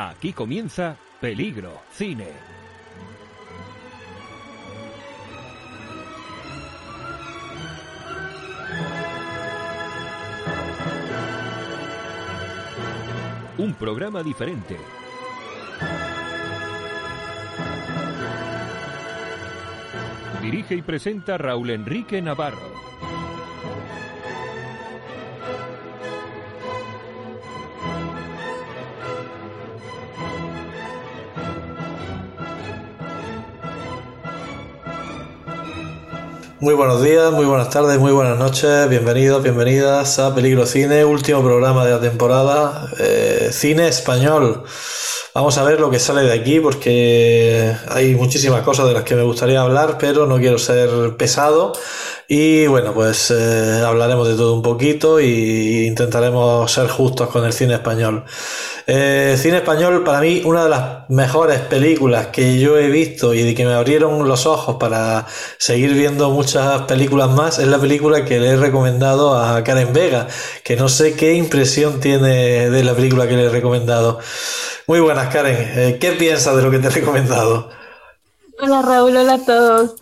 Aquí comienza Peligro Cine. Un programa diferente. Dirige y presenta Raúl Enrique Navarro. Muy buenos días, muy buenas tardes, muy buenas noches, bienvenidos, bienvenidas a Peligro Cine, último programa de la temporada, eh, cine español. Vamos a ver lo que sale de aquí porque hay muchísimas cosas de las que me gustaría hablar, pero no quiero ser pesado. Y bueno, pues eh, hablaremos de todo un poquito y intentaremos ser justos con el cine español. Eh, cine español, para mí, una de las mejores películas que yo he visto y de que me abrieron los ojos para seguir viendo muchas películas más, es la película que le he recomendado a Karen Vega, que no sé qué impresión tiene de la película que le he recomendado. Muy buenas, Karen. Eh, ¿Qué piensas de lo que te he recomendado? Hola, Raúl. Hola a todos.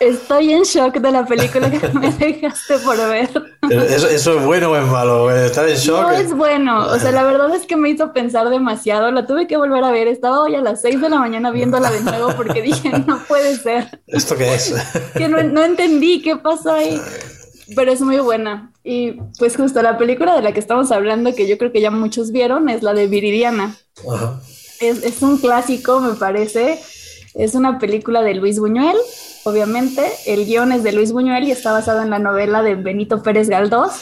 Estoy en shock de la película que me dejaste por ver. ¿Eso, ¿Eso, es bueno o es malo? ¿Estar en shock? No es bueno. O sea, la verdad es que me hizo pensar demasiado. La tuve que volver a ver. Estaba hoy a las 6 de la mañana viéndola de nuevo porque dije, no puede ser. ¿Esto qué es? Que no, no entendí qué pasó ahí. Pero es muy buena. Y pues justo la película de la que estamos hablando, que yo creo que ya muchos vieron, es la de Viridiana. Ajá. Es, es un clásico, me parece. Es una película de Luis Buñuel, obviamente. El guion es de Luis Buñuel y está basado en la novela de Benito Pérez Galdós.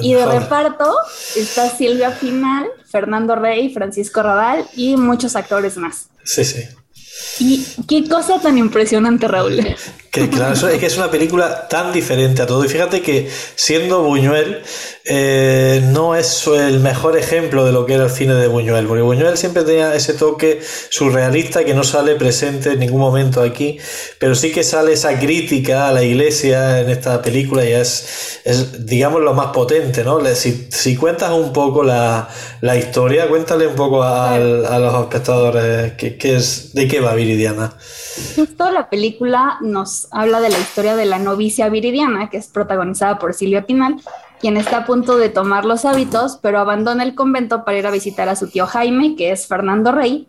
Y de reparto está Silvia Pinal, Fernando Rey, Francisco Radal y muchos actores más. Sí, sí. Y qué cosa tan impresionante, Raúl. Que, claro, es que es una película tan diferente a todo. Y fíjate que siendo Buñuel, eh, no es el mejor ejemplo de lo que era el cine de Buñuel, porque Buñuel siempre tenía ese toque surrealista que no sale presente en ningún momento aquí, pero sí que sale esa crítica a la iglesia en esta película y es, es digamos, lo más potente, ¿no? Si, si cuentas un poco la, la, historia, cuéntale un poco a, a los espectadores que, que es, de qué va Viridiana. Justo la película nos habla de la historia de la novicia Viridiana, que es protagonizada por Silvia Pinal, quien está a punto de tomar los hábitos, pero abandona el convento para ir a visitar a su tío Jaime, que es Fernando Rey,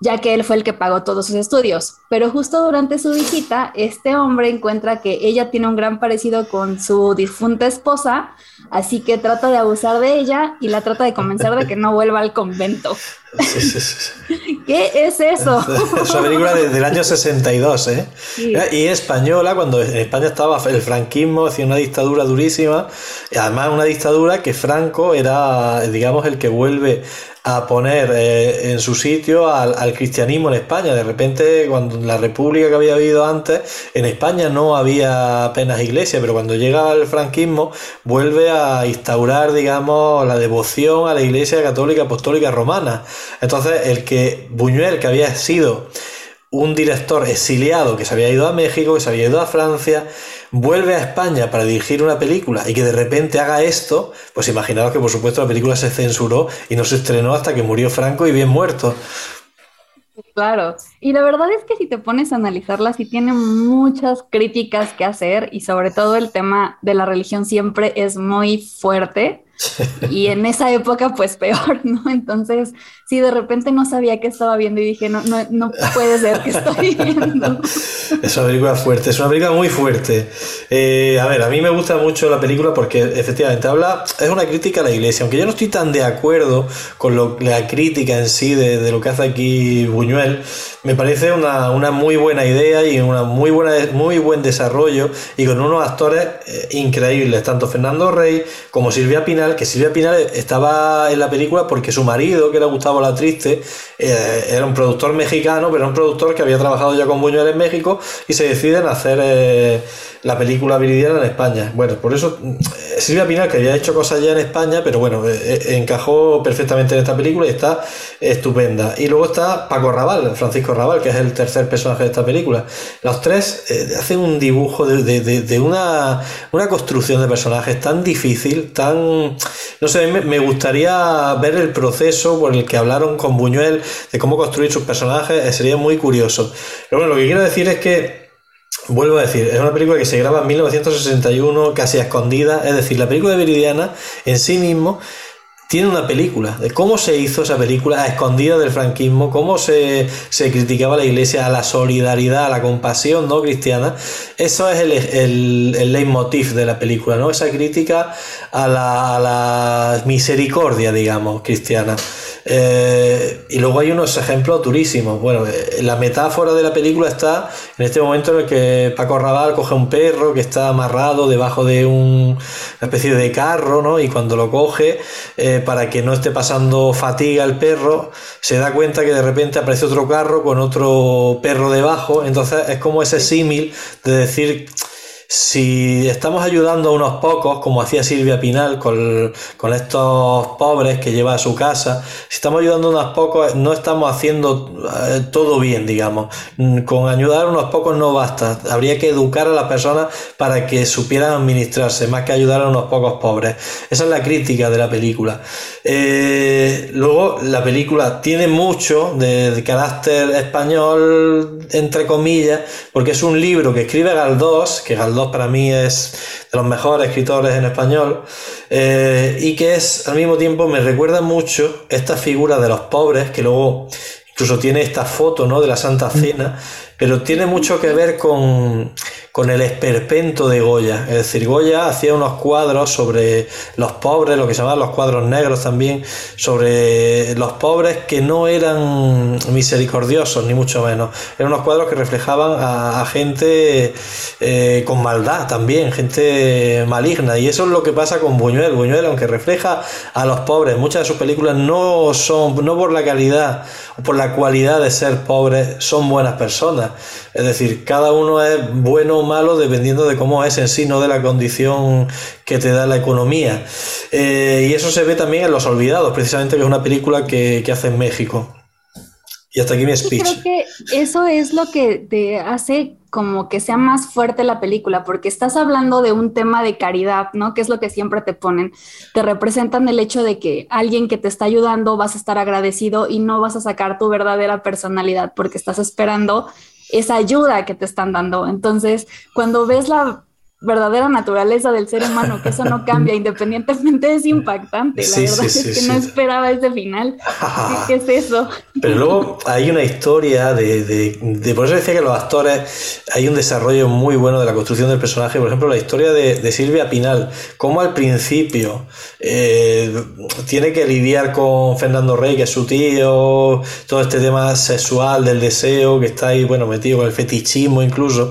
ya que él fue el que pagó todos sus estudios. Pero justo durante su visita, este hombre encuentra que ella tiene un gran parecido con su difunta esposa, así que trata de abusar de ella y la trata de convencer de que no vuelva al convento. Sí, sí, sí. ¿Qué es eso? Es una película de, del año 62, ¿eh? Y española, cuando en España estaba el franquismo, hacía una dictadura durísima, y además una dictadura que Franco era, digamos, el que vuelve a poner eh, en su sitio al, cristianismo en España. De repente, cuando la república que había habido antes, en España no había apenas iglesia, pero cuando llega el franquismo, vuelve a instaurar, digamos, la devoción a la iglesia católica apostólica romana. Entonces, el que Buñuel, que había sido un director exiliado que se había ido a México, que se había ido a Francia, vuelve a España para dirigir una película y que de repente haga esto, pues imaginaos que por supuesto la película se censuró y no se estrenó hasta que murió Franco y bien muerto. Claro, y la verdad es que si te pones a analizarla, sí tiene muchas críticas que hacer y sobre todo el tema de la religión siempre es muy fuerte y en esa época, pues peor, ¿no? Entonces, sí, de repente no sabía qué estaba viendo y dije, no, no, no puede ser que estoy viendo. Es una película fuerte, es una película muy fuerte. Eh, a ver, a mí me gusta mucho la película porque efectivamente habla, es una crítica a la iglesia, aunque yo no estoy tan de acuerdo con lo, la crítica en sí de, de lo que hace aquí Buñuel, me parece una, una, muy buena idea y una muy, buena, muy buen desarrollo y con unos actores eh, increíbles, tanto Fernando Rey como Silvia Pinal que Silvia Pinal estaba en la película porque su marido, que era Gustavo La Triste, eh, era un productor mexicano, pero un productor que había trabajado ya con Buñuel en México y se deciden hacer eh, la película Viridiana en España. Bueno, por eso Silvia Pinal, que había hecho cosas ya en España, pero bueno, encajó perfectamente en esta película y está estupenda. Y luego está Paco Francisco Raval, que es el tercer personaje de esta película. Los tres hacen un dibujo de, una construcción de personajes tan difícil, tan no sé, me, gustaría ver el proceso por el que hablaron con Buñuel de cómo construir sus personajes, eh, sería muy curioso. Pero bueno, lo que quiero decir es que Vuelvo a decir, es una película que se graba en 1961, casi a escondida. Es decir, la película de Viridiana en sí mismo tiene una película de cómo se hizo esa película a escondida del franquismo, cómo se, criticaba a la iglesia, a la solidaridad, a la compasión no cristiana. Eso es el, el, leitmotiv de la película, ¿no? Esa crítica a la, a la misericordia, digamos, cristiana. Eh, y luego hay unos ejemplos durísimos. Bueno, eh, la metáfora de la película está en este momento en el que Paco Raval coge un perro que está amarrado debajo de un, una especie de carro, ¿no? Y cuando lo coge, eh, para que no esté pasando fatiga el perro, se da cuenta que de repente aparece otro carro con otro perro debajo. Entonces es como ese símil de decir si estamos ayudando a unos pocos, como hacía Silvia Pinal con, estos pobres que lleva a su casa, si estamos ayudando a unos pocos, no estamos haciendo eh, todo bien, digamos. Mm, con ayudar a unos pocos no basta. Habría que educar a las personas para que supieran administrarse, más que ayudar a unos pocos pobres. Esa es la crítica de la película. Eh, luego, la película tiene mucho de, carácter español, entre comillas, porque es un libro que escribe Galdós, que Galdós para mí es de los mejores escritores en español eh, y que es al mismo tiempo me recuerda mucho esta figura de los pobres que luego incluso tiene esta foto ¿no? de la Santa Cena pero tiene mucho que ver con, con el esperpento de Goya. Es decir, Goya hacía unos cuadros sobre los pobres, lo que se llamaban los cuadros negros también, sobre los pobres que no eran misericordiosos, ni mucho menos. Eran unos cuadros que reflejaban a, gente eh, con maldad también, gente maligna. Y eso es lo que pasa con Buñuel. Buñuel, aunque refleja a los pobres, muchas de sus películas no son, no por la calidad o por la cualidad de ser pobres, son buenas personas es decir, cada uno es bueno o malo dependiendo de cómo es en sí, no de la condición que te da la economía. Eh, y eso se ve también en Los Olvidados, precisamente que es una película que, que hace en México. Y hasta aquí mi speech. creo que eso es lo que te hace como que sea más fuerte la película, porque estás hablando de un tema de caridad, ¿no? Que es lo que siempre te ponen. Te representan el hecho de que alguien que te está ayudando vas a estar agradecido y no vas a sacar tu verdadera personalidad porque estás esperando esa ayuda que te están dando. Entonces, cuando ves la verdadera naturaleza del ser humano, que eso no cambia, independientemente es impactante. La verdad es que no esperaba ese final. ¿Qué, es eso? Pero luego hay una historia de, de, Por eso decía que los actores hay un desarrollo muy bueno de la construcción del personaje. Por ejemplo, la historia de, Silvia Pinal, como al principio eh, tiene que lidiar con Fernando Rey, que es su tío, todo este tema sexual del deseo, que está ahí, bueno, metido con el fetichismo incluso.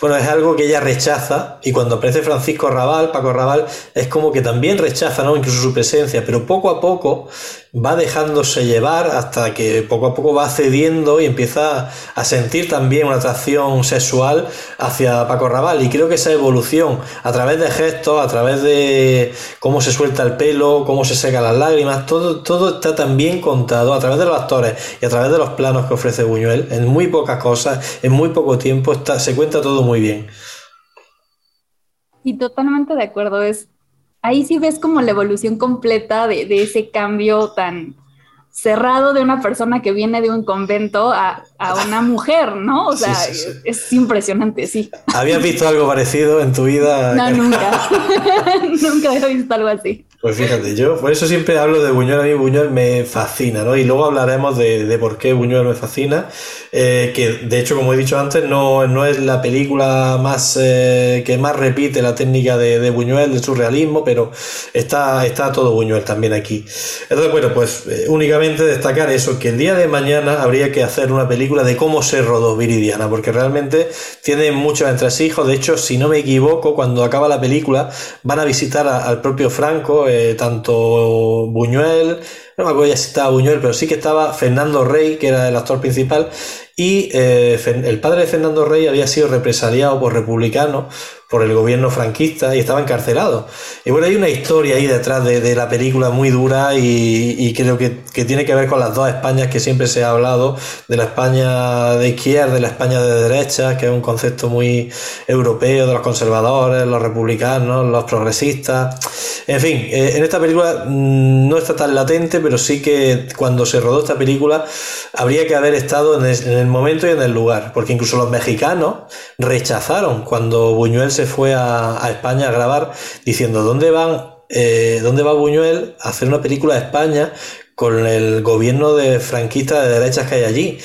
Bueno, es algo que ella rechaza y cuando aparece Francisco Raval, Paco Raval, es como que también rechaza, ¿no? Incluso su presencia, pero poco a poco va dejándose llevar hasta que poco a poco va cediendo y empieza a sentir también una atracción sexual hacia Paco Raval. Y creo que esa evolución, a través de gestos, a través de cómo se suelta el pelo, cómo se secan las lágrimas, todo, todo está tan bien contado a través de los actores y a través de los planos que ofrece Buñuel. En muy pocas cosas, en muy poco tiempo, está, se cuenta todo muy bien. Y totalmente de acuerdo. Es ahí sí ves como la evolución completa de, de, ese cambio tan cerrado de una persona que viene de un convento a, a una mujer, ¿no? O sea, es impresionante, sí. ¿Habías visto algo parecido en tu vida? No, nunca. nunca había visto algo así. Pues fíjate, yo por eso siempre hablo de Buñuel, a mí Buñuel me fascina, ¿no? Y luego hablaremos de, de por qué Buñuel me fascina, eh, que de hecho, como he dicho antes, no, no es la película más eh, que más repite la técnica de, de, Buñuel, del surrealismo, pero está, está todo Buñuel también aquí. Entonces, bueno, pues eh, únicamente destacar eso, que el día de mañana habría que hacer una película de cómo se rodó Viridiana, porque realmente tiene muchos entresijos, de hecho, si no me equivoco, cuando acaba la película van a visitar al propio Franco, eh, tanto Buñuel, no me acuerdo ya si estaba Buñuel, pero sí que estaba Fernando Rey, que era el actor principal, y eh, el padre de Fernando Rey había sido represaliado por republicanos por el gobierno franquista y estaba encarcelado. Y bueno, hay una historia ahí detrás de, la película muy dura y, creo que, tiene que ver con las dos Españas que siempre se ha hablado, de la España de izquierda y la España de derecha, que es un concepto muy europeo de los conservadores, los republicanos, los progresistas. En fin, eh, en esta película mm, no está tan latente, pero sí que cuando se rodó esta película habría que haber estado en el, momento y en el lugar, porque incluso los mexicanos rechazaron cuando Buñuel se fue a, España a grabar diciendo dónde van, eh, dónde va Buñuel a hacer una película de España con el gobierno de franquista de derechas que hay allí.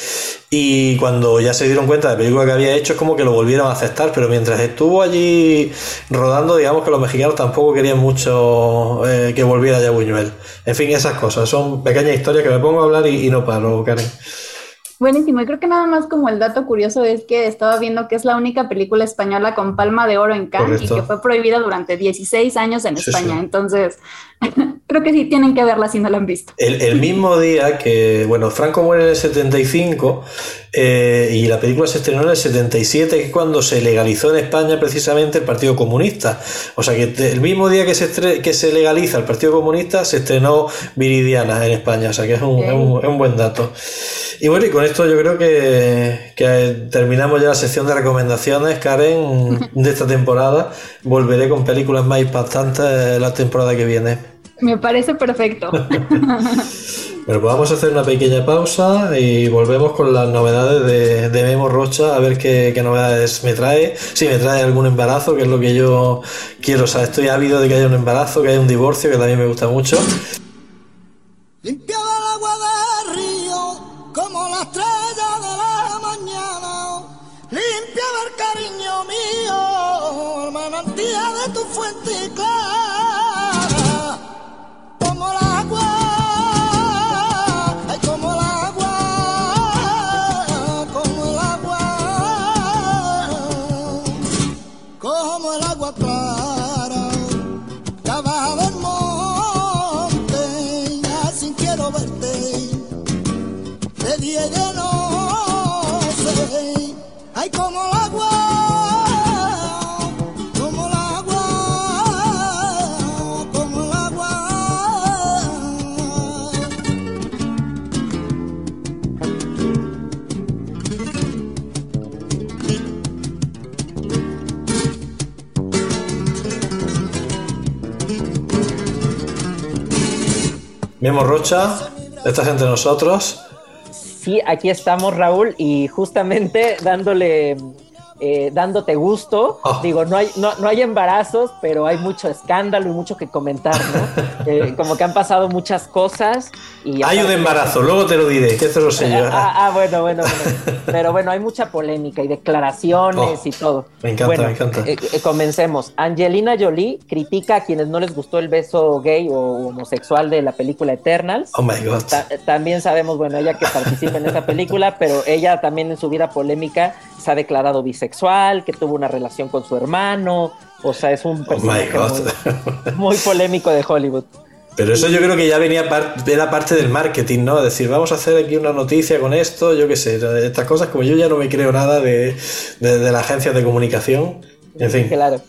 Y cuando ya se dieron cuenta de la película que había hecho, es como que lo volvieron a aceptar. Pero mientras estuvo allí rodando, digamos que los mexicanos tampoco querían mucho eh, que volviera ya Buñuel. En fin, esas cosas. Son pequeñas historias que me pongo a hablar y, y no paro, Karen. Buenísimo, y creo que nada más como el dato curioso es que estaba viendo que es la única película española con palma de oro en Cannes y que fue prohibida durante 16 años en España. Entonces, creo que sí tienen que verla si no la han visto. El, mismo día que, bueno, Franco muere en el 75 eh, y la película se estrenó en el 77, que es cuando se legalizó en España precisamente el Partido Comunista. O sea que el mismo día que se, que se legaliza el Partido Comunista se estrenó Viridiana en España. O sea que es un, es un, es un buen dato. Y bueno, y con esto yo creo que, terminamos ya la sección de recomendaciones, Karen, de esta temporada. Volveré con películas más impactantes la temporada que viene. Me parece perfecto. Bueno, pues vamos a hacer una pequeña pausa y volvemos con las novedades de, de Memo Rocha, a ver qué, qué, novedades me trae. Si me trae algún embarazo, que es lo que yo quiero. O sea, estoy ávido de que haya un embarazo, que haya un divorcio, que también me gusta mucho. Memo Rocha, ¿estás entre nosotros? Sí, aquí estamos, Raúl, y justamente dándole eh, dándote gusto. Oh. Digo, no hay, no, no, hay embarazos, pero hay mucho escándalo y mucho que comentar, ¿no? Eh, como que han pasado muchas cosas. Y hay un embarazo, luego te lo diré, que esto lo sé yo. Ah, ah, bueno, bueno, bueno. Pero bueno, hay mucha polémica y declaraciones oh, y todo. Me encanta, me encanta. Eh, comencemos. Angelina Jolie critica a quienes no les gustó el beso gay o homosexual de la película Eternals. Oh my God. también sabemos, bueno, ella que participa en esa película, pero ella también en su vida polémica se ha declarado bisexual, que tuvo una relación con su hermano, o sea, es un oh personaje muy, polémico de Hollywood. Pero eso yo creo que ya venía era parte del marketing, ¿no? Decir, vamos a hacer aquí una noticia con esto, yo qué sé, estas cosas como yo ya no me creo nada de, de, la agencia de comunicación, en fin. Claro.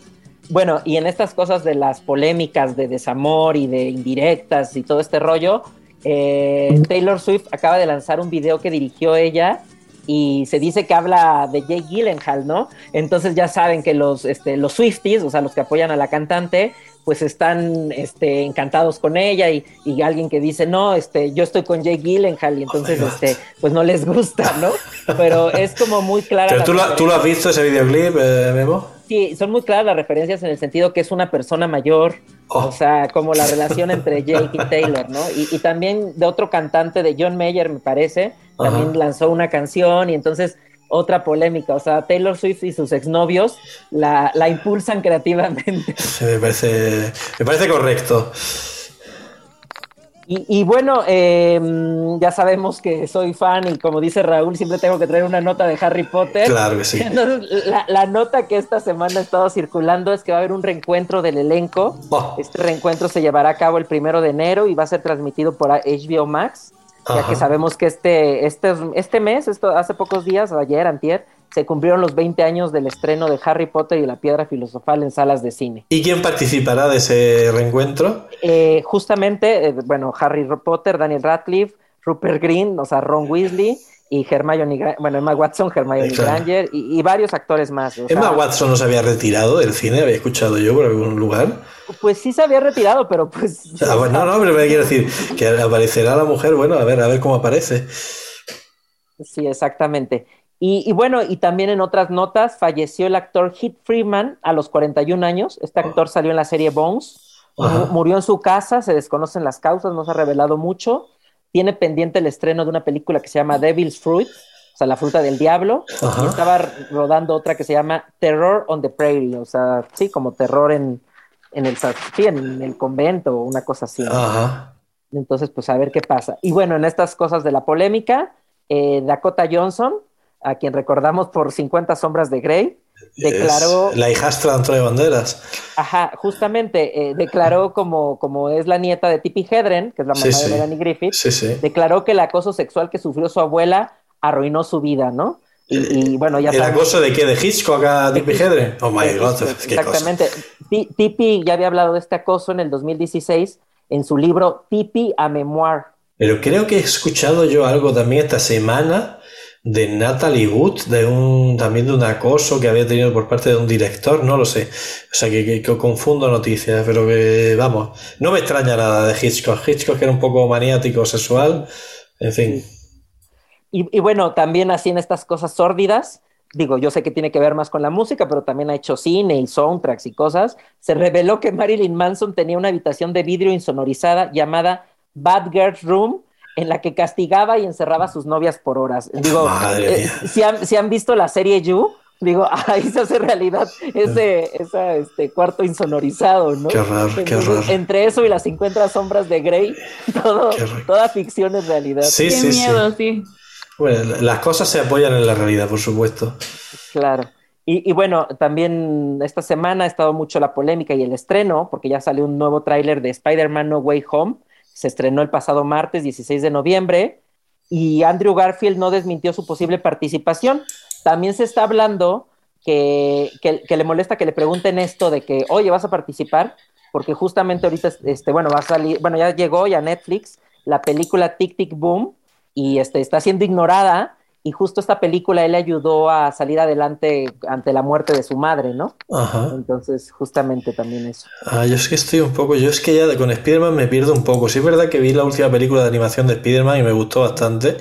Bueno, y en estas cosas de las polémicas de desamor y de indirectas y todo este rollo, eh, Taylor Swift acaba de lanzar un video que dirigió ella y se dice que habla de Jake Gyllenhaal, ¿no? Entonces ya saben que los, este, los Swifties, o sea, los que apoyan a la cantante, pues están este, encantados con ella y, alguien que dice, no, este, yo estoy con Jake Gyllenhaal y entonces, este, pues no les gusta, ¿no? Pero es como muy clara. ¿Pero tú lo, tú lo, has visto ese videoclip, eh, Memo? Sí, son muy claras las referencias en el sentido que es una persona mayor, oh. o sea, como la relación entre Jake y Taylor, ¿no? Y, y también de otro cantante, de John Mayer, me parece, también lanzó una canción y entonces otra polémica, o sea, Taylor Swift y sus exnovios la, la impulsan creativamente. me parece, me parece correcto. Y, bueno, em, ya sabemos que soy fan y como dice Raúl, siempre tengo que traer una nota de Harry Potter. Claro que sí. Entonces, la, nota que esta semana ha estado circulando es que va a haber un reencuentro del elenco. Oh. Este reencuentro se llevará a cabo el primero de enero y va a ser transmitido por HBO Max. Ya que sabemos que este, este, este mes, esto, hace pocos días, ayer, antier, se cumplieron los 20 años del estreno de Harry Potter y la Piedra Filosofal en salas de cine. ¿Y quién participará de ese reencuentro? Eh, justamente, eh, bueno, Harry Potter, Daniel Radcliffe, Rupert Green, o sea, Ron Weasley y Hermione, bueno, Emma Watson, Hermione Granger y, varios actores más. Emma Watson no se había retirado del cine, había escuchado yo por algún lugar. Pues sí se había retirado, pero pues... Ah, no, no, pero me quiero decir que aparecerá la mujer, bueno, a ver, a ver cómo aparece. Sí, exactamente. Y, bueno, y también en otras notas, falleció el actor Heath Freeman a los 41 años. Este actor salió en la serie Bones. Murió en su casa, se desconocen las causas, no se ha revelado mucho tiene pendiente el estreno de una película que se llama Devil's Fruit, o sea, La fruta del diablo, y estaba rodando otra que se llama Terror on the Prairie, o sea, sí, como terror en, en el, en el convento, una cosa así. Entonces, pues a ver qué pasa. Y bueno, en estas cosas de la polémica, eh, Dakota Johnson, a quien recordamos por 50 sombras de Grey, declaró... la hijastra de Antonio Banderas. Ajá, justamente, eh, declaró como, como es la nieta de Tippi Hedren, que es la mamá de Melanie Griffith, declaró que el acoso sexual que sufrió su abuela arruinó su vida, ¿no? Y, bueno, ya ¿El acoso de qué? ¿De Hitchcock a Tippi Hedren? Oh my God, Exactamente. Tippi ya había hablado de este acoso en el 2016 en su libro Tippi a Memoir. Pero creo que he escuchado yo algo también esta semana de Natalie Wood, de un, también de un acoso que había tenido por parte de un director, no lo sé. O sea, que, confundo noticias, pero que, vamos, no me extraña nada de Hitchcock. Hitchcock era un poco maniático sexual, en fin. Y, bueno, también así en estas cosas sórdidas, digo, yo sé que tiene que ver más con la música, pero también ha hecho cine y soundtracks y cosas, se reveló que Marilyn Manson tenía una habitación de vidrio insonorizada llamada Bad Girl's Room, en la que castigaba y encerraba a sus novias por horas. Digo, eh, si, han, visto la serie You, digo, ahí se hace realidad ese, este, cuarto insonorizado, ¿no? Qué raro, qué raro. Entre eso y las 50 sombras de Grey, todo, toda ficción es realidad. Sí, qué miedo, sí. Bueno, las cosas se apoyan en la realidad, por supuesto. Claro. Y, y, bueno, también esta semana ha estado mucho la polémica y el estreno, porque ya salió un nuevo tráiler de Spider-Man No Way Home, se estrenó el pasado martes 16 de noviembre y Andrew Garfield no desmintió su posible participación. También se está hablando que, le molesta que le pregunten esto de que, oye, ¿vas a participar? Porque justamente ahorita, este, bueno, va a salir, bueno, ya llegó ya Netflix la película Tic Tic Boom y este, está siendo ignorada y justo esta película él le ayudó a salir adelante ante la muerte de su madre, ¿no? Ajá. Entonces, justamente también eso. Ah, yo es que estoy un poco, yo es que ya con Spider-Man me pierdo un poco. Sí es verdad que vi la última película de animación de Spider-Man y me gustó bastante,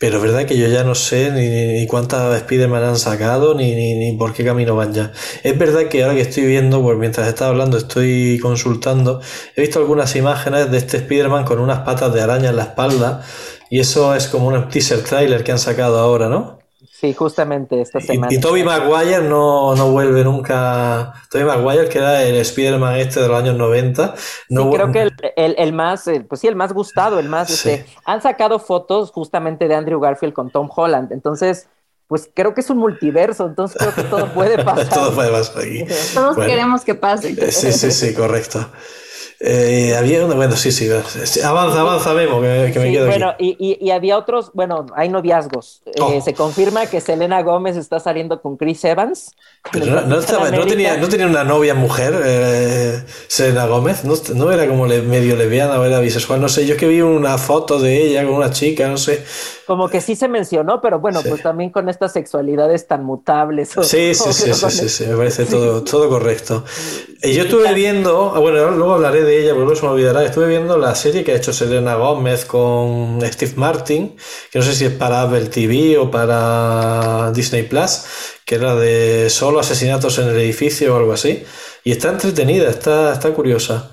pero es verdad que yo ya no sé ni, ni cuántas Spider-Man han sacado ni, ni, ni, por qué camino van ya. Es verdad que ahora que estoy viendo, pues mientras estaba hablando, estoy consultando, he visto algunas imágenes de este Spider-Man con unas patas de araña en la espalda y eso es como un teaser trailer que han sacado ahora, ¿no? Sí, justamente esta semana. Y, y Tobey Maguire no, no, vuelve nunca. Tobey Maguire, que era el Spider-Man este de los años 90. No sí, creo que el, el, el, más, eh, pues sí, el más gustado, el más. Sí. Este, han sacado fotos justamente de Andrew Garfield con Tom Holland. Entonces, pues creo que es un multiverso, entonces creo que todo puede pasar. todo puede pasar aquí. Todos bueno, queremos que pase. Sí, sí, sí, correcto. Eh, había una, bueno, sí, sí, avanza, avanza, Memo, que, que me sí, quedo Bueno, aquí. Y, y, y, había otros, bueno, hay noviazgos. Eh, oh. se confirma que Selena Gómez está saliendo con Chris Evans. Pero no, no, estaba, no, tenía, no tenía una novia mujer, eh, Selena Gómez, no, era como le, medio lesbiana o era bisexual, no sé, yo es que vi una foto de ella con una chica, no sé. Como que sí se mencionó, pero bueno, sí. pues también con estas sexualidades tan mutables. O, sí, sí, sí, sí, sí, sí, me parece todo, todo correcto. Y yo estuve viendo, bueno, luego hablaré de ella, porque luego se me olvidará, estuve viendo la serie que ha hecho Selena Gómez con Steve Martin, que no sé si es para Apple TV o para Disney Plus, que era de solo asesinatos en el edificio o algo así. Y está entretenida, está, está curiosa.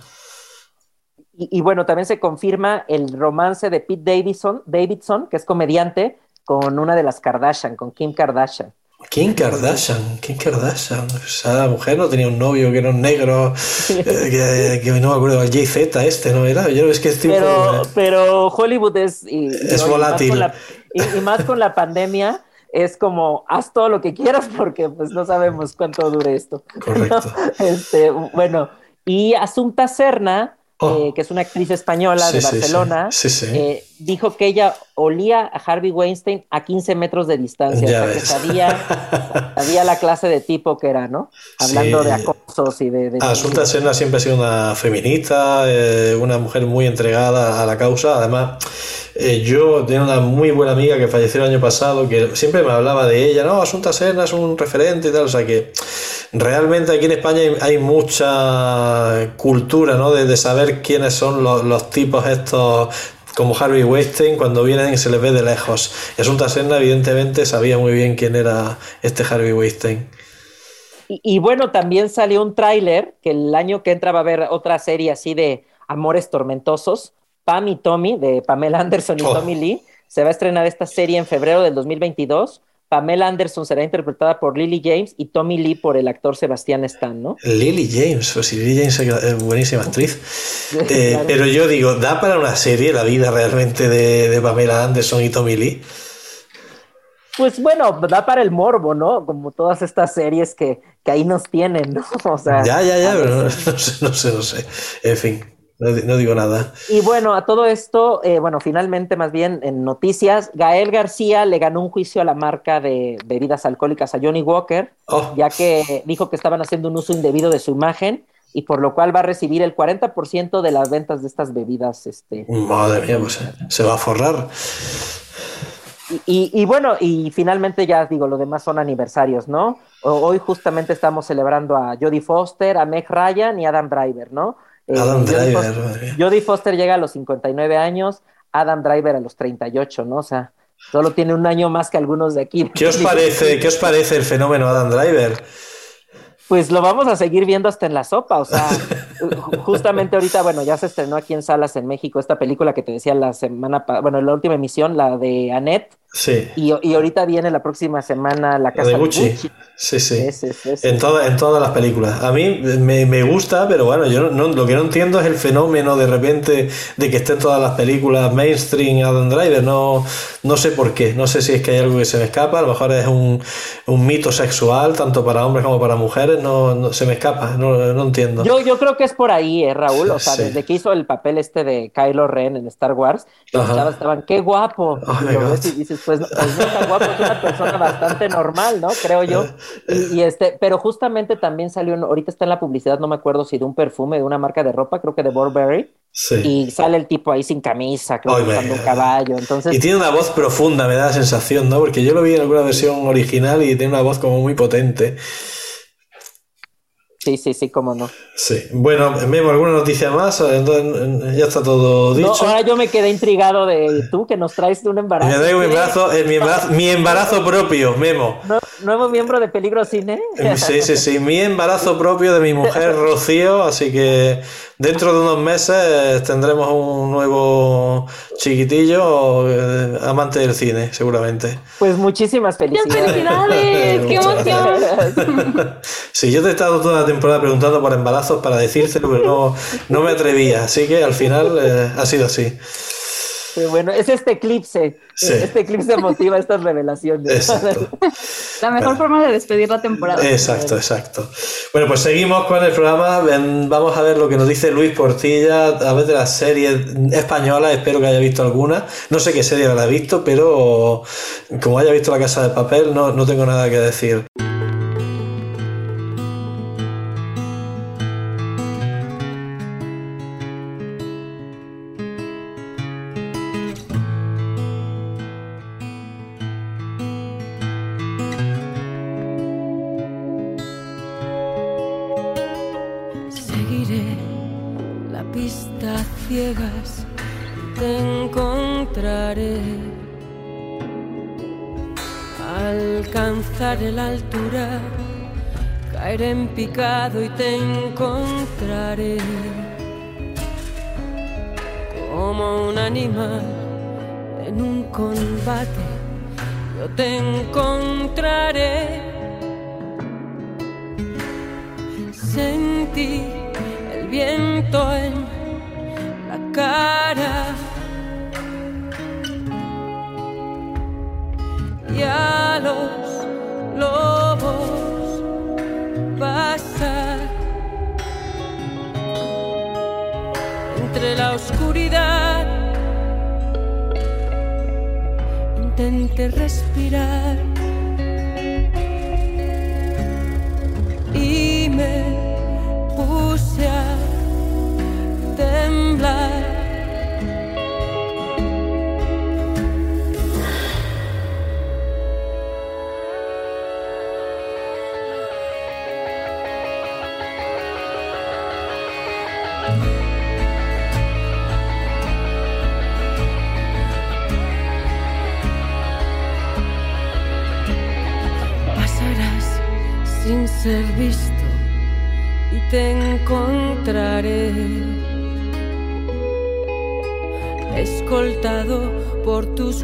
Y, y, bueno, también se confirma el romance de Pete Davidson, Davidson, que es comediante, con una de las Kardashian, con Kim Kardashian. Kim Kardashian, Kim Kardashian. Esa mujer no tenía un novio que era un negro, eh, que, que, no me acuerdo, el JZ este, ¿no era? Yo es que este pero, pero Hollywood es... Y, es no, volátil. Y más, la, y, y más con la pandemia es como haz todo lo que quieras porque pues no sabemos cuánto dure esto. Correcto. Este, bueno, y Asunta Serna Oh. eh, que es una actriz española de Sí, sí, sí. Barcelona, Sí, sí. eh, dijo que ella olía a Harvey Weinstein a 15 metros de distancia, Ya o sea, que sabía, sabía la clase de tipo que era, ¿no? Hablando Sí. de acosos y de... de- Asunta Serna siempre ha sido una feminista, eh, una mujer muy entregada a la causa. Además, eh, yo tenía una muy buena amiga que falleció el año pasado que siempre me hablaba de ella. No, Asunta Serna es un referente y tal. O sea que realmente aquí en España hay, hay mucha cultura, ¿no? De, de saber quiénes son los, los tipos estos como Harvey Weinstein cuando vienen y se les ve de lejos. Y Asunta Serna evidentemente sabía muy bien quién era este Harvey Weinstein. Y, y bueno, también salió un tráiler que el año que entra va a haber otra serie así de amores tormentosos, Pam y Tommy, de Pamela Anderson y Oh. Tommy Lee. Se va a estrenar esta serie en febrero del 2022. Pamela Anderson será interpretada por Lily James y Tommy Lee por el actor Sebastián Stan, ¿no? Lily James, pues si Lily James es buenísima actriz. Eh, Claro. Pero yo digo, ¿da para una serie la vida realmente de, de Pamela Anderson y Tommy Lee? Pues bueno, da para el morbo, ¿no? Como todas estas series que, que ahí nos tienen, ¿no? O sea, Ya, ya, ya, pero no sé, no sé, no sé. En fin, no, no digo nada. Y bueno, a todo esto, eh, bueno, finalmente, más bien en noticias, Gael García le ganó un juicio a la marca de bebidas alcohólicas a Johnny Walker, Oh, ya que dijo que estaban haciendo un uso indebido de su imagen y por lo cual va a recibir el 40% de las ventas de estas bebidas. Este. madre mía, pues se va a forrar. Y, y- y bueno, y finalmente ya digo, lo demás son aniversarios, ¿no? Hoy justamente estamos celebrando a Jodie Foster, a Meg Ryan y Adam Driver, ¿no? Eh, Adam Jodie Driver, Foster-. Jodie Foster llega a los 59 años, Adam Driver a los 38, ¿no? O sea, solo tiene un año más que algunos de aquí. ¿Qué os parece, qué os parece el fenómeno Adam Driver? Pues lo vamos a seguir viendo hasta en la sopa, o sea, ju- justamente ahorita, bueno, ya se estrenó aquí en salas en México esta película que te decía la semana, bueno, la última emisión, la de Annette, Sí, y, y ahorita viene la próxima semana La Casa de de Gucci. Gucci. Sí, sí. En, toda- en todas las películas. A mí me, me gusta, pero bueno, yo no, no- lo que no entiendo es el fenómeno de repente de que esté en todas las películas mainstream Adam Driver. No, no sé por qué. No sé si es que hay algo que se me escapa. A lo mejor es un, un mito sexual, tanto para hombres como para mujeres. No, no- se me escapa. No, no entiendo. Yo, yo creo que es por ahí, eh, Raúl. O sea, desde que hizo el papel este de Kylo Ren en Star Wars, los chavos estaban, qué guapo. Oh y dices, pues, no, pues no está guapo, es una persona bastante normal, ¿no? Creo yo. Y, y este, pero justamente también salió, ahorita está en la publicidad, no me acuerdo si de un perfume, de una marca de ropa, creo que de Burberry, Sí. y sale el tipo ahí sin camisa, creo que un caballo. Entonces, Y tiene una voz profunda, me da la sensación, ¿no? Porque yo lo vi en alguna versión original y tiene una voz como muy potente. Sí, sí, sí, cómo no. Sí. Bueno, Memo, ¿alguna noticia más? Entonces, ya está todo No, dicho. ahora yo me quedé intrigado de tú que nos traes de un embarazo. Me traigo mi embarazo, eh, mi embarazo, mi embarazo propio, Memo. ¿Nue- ¿Nuevo miembro de Peligro Cine? Sí, sí, sí, mi embarazo propio de mi mujer Rocío, así que dentro de unos meses tendremos un nuevo chiquitillo eh, amante del cine, seguramente. Pues muchísimas ¡Muchas felicidades. felicidades! ¡Qué emoción! Sí, yo te he estado toda la temporada preguntando por embarazos para decírtelo, pero no, no me atrevía, así que al final eh, ha sido así. Bueno, es este eclipse. Sí. Este eclipse motiva estas revelaciones. Exacto. La mejor forma de despedir la temporada. Exacto, exacto. Bueno, pues seguimos con el programa. Vamos a ver lo que nos dice Luis Portilla a ver de las series españolas. Espero que haya visto alguna. No sé qué serie habrá visto, pero como haya visto La Casa de Papel, no, no tengo nada que decir. Picado y te encontraré. Como un animal en un combate, yo te encontraré. Sentí el viento en la cara la oscuridad. Intenté respirar y me puse a temblar.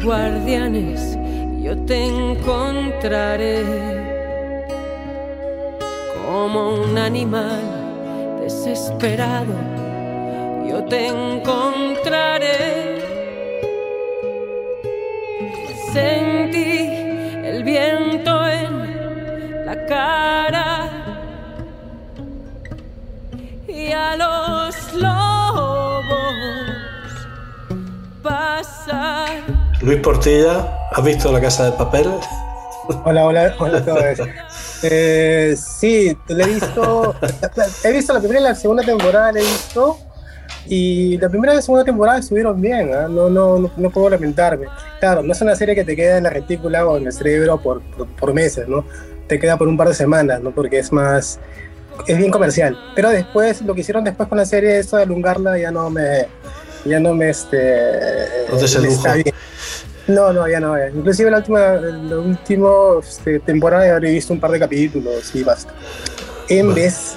Guardianes, yo te encontraré. Como un animal desesperado, yo te encontraré. Sentí el viento en la cara Luis Portilla, ¿has visto La Casa de Papel? Hola, hola, hola a todos. Eh, sí, la he visto. He visto la primera y la segunda temporada, la he visto. Y la primera y la segunda temporada estuvieron bien, ¿ah? no, no, no, no puedo lamentarme. Claro, no es una serie que te queda en la retícula o en el cerebro por meses, ¿no? Te queda por un par de semanas, ¿no? Porque es más. Es bien comercial. Pero después, lo que hicieron después con la serie, eso de alungarla, ya no me. Ya no me. Este, me está bien. No, no, ya no. eh. Inclusive la última, la última este, temporada habré visto un par de capítulos y basta. En Bueno. vez,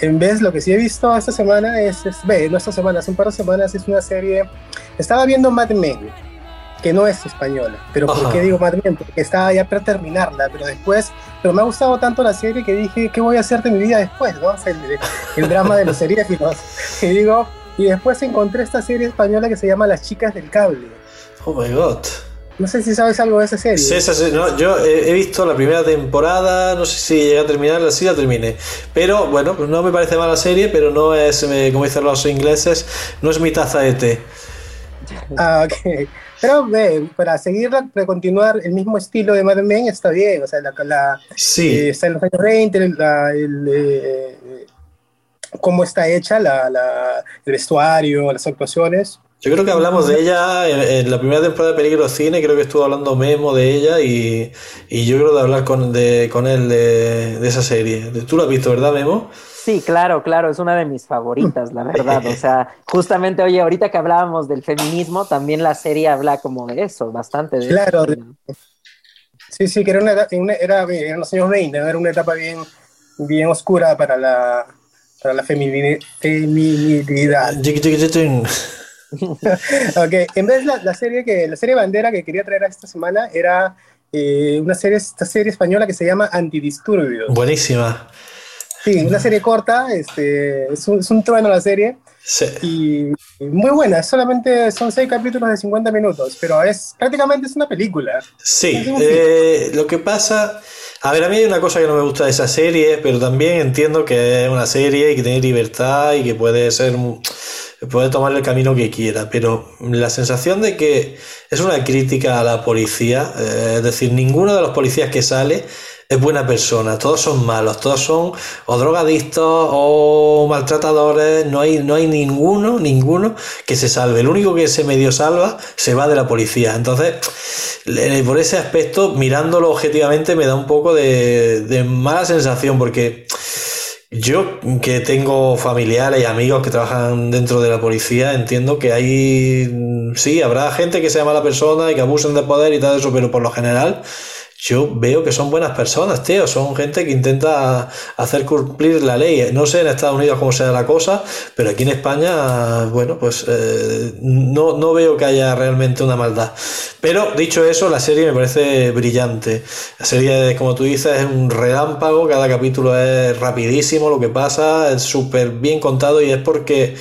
en vez lo que sí he visto esta semana es, es ve, no esta semana, hace un par de semanas es una serie. Estaba viendo Mad Men, que no es española. Pero ¿por Ajá. qué digo Mad Men? Porque estaba ya para terminarla, pero después, pero me ha gustado tanto la serie que dije, ¿qué voy a hacer de mi vida después? ¿no? O sea, el, el drama de los seriéfilos. Y digo, y después encontré esta serie española que se llama Las chicas del cable. Oh my god. No sé si sabes algo de esa serie. Sí, esa serie- no, yo he, he visto la primera temporada, no sé si llegué a terminarla, sí la terminé. Pero bueno, pues no me parece mala serie, pero no es, eh, como dicen los ingleses, no es mi taza de té. Ah, ok. Pero ve, para seguirla, para continuar el mismo estilo de Mad Men está bien. O sea, la, la- Sí, eh, está en los años 20, la- el, eh, eh, cómo está hecha la, la- el vestuario, las actuaciones. yo creo que hablamos de ella en, en la primera temporada de Peligro Cine, creo que estuvo hablando Memo de ella y, y yo creo de hablar con, de, con él de, de esa serie. Tú lo has visto, ¿verdad, Memo? Sí, claro, claro, es una de mis favoritas, la verdad. O sea, justamente, oye, ahorita que hablábamos del feminismo, también la serie habla como de eso, bastante de Claro, eso. Sí, sí, que era, una, una- era en los años 20, ¿no? era una etapa bien, bien oscura para la, para la femini- feminidad. Ok, en vez la, la serie que la serie bandera que quería traer esta semana era eh, una serie esta serie española que se llama Antidisturbios. Buenísima. Sí, una serie corta, este, es un, es un trueno la serie Sí. y, muy buena. Solamente son seis capítulos de 50 minutos, pero es prácticamente es una película. Sí. eh, lo que pasa, a ver, a mí hay una cosa que no me gusta de esa serie, pero también entiendo que es una serie y que tiene libertad y que puede ser, puede tomar el camino que quiera, pero la sensación de que es una crítica a la policía, eh, es decir, ninguno de los policías que sale es buena persona, todos son malos, todos son o drogadictos o maltratadores, no hay, no hay ninguno, ninguno que se salve. El único que se medio salva se va de la policía. Entonces, por ese aspecto, mirándolo objetivamente, me da un poco de, de mala sensación porque yo que tengo familiares y amigos que trabajan dentro de la policía, entiendo que hay, sí, habrá gente que sea mala persona y que abusen de poder y tal eso, pero por lo general yo veo que son buenas personas, tío, son gente que intenta hacer cumplir la ley. No sé en Estados Unidos cómo sea la cosa, pero aquí en España, bueno, pues eh, no, no veo que haya realmente una maldad. Pero dicho eso, la serie me parece brillante. La serie, como tú dices, es un relámpago, cada capítulo es rapidísimo lo que pasa, es súper bien contado y es porque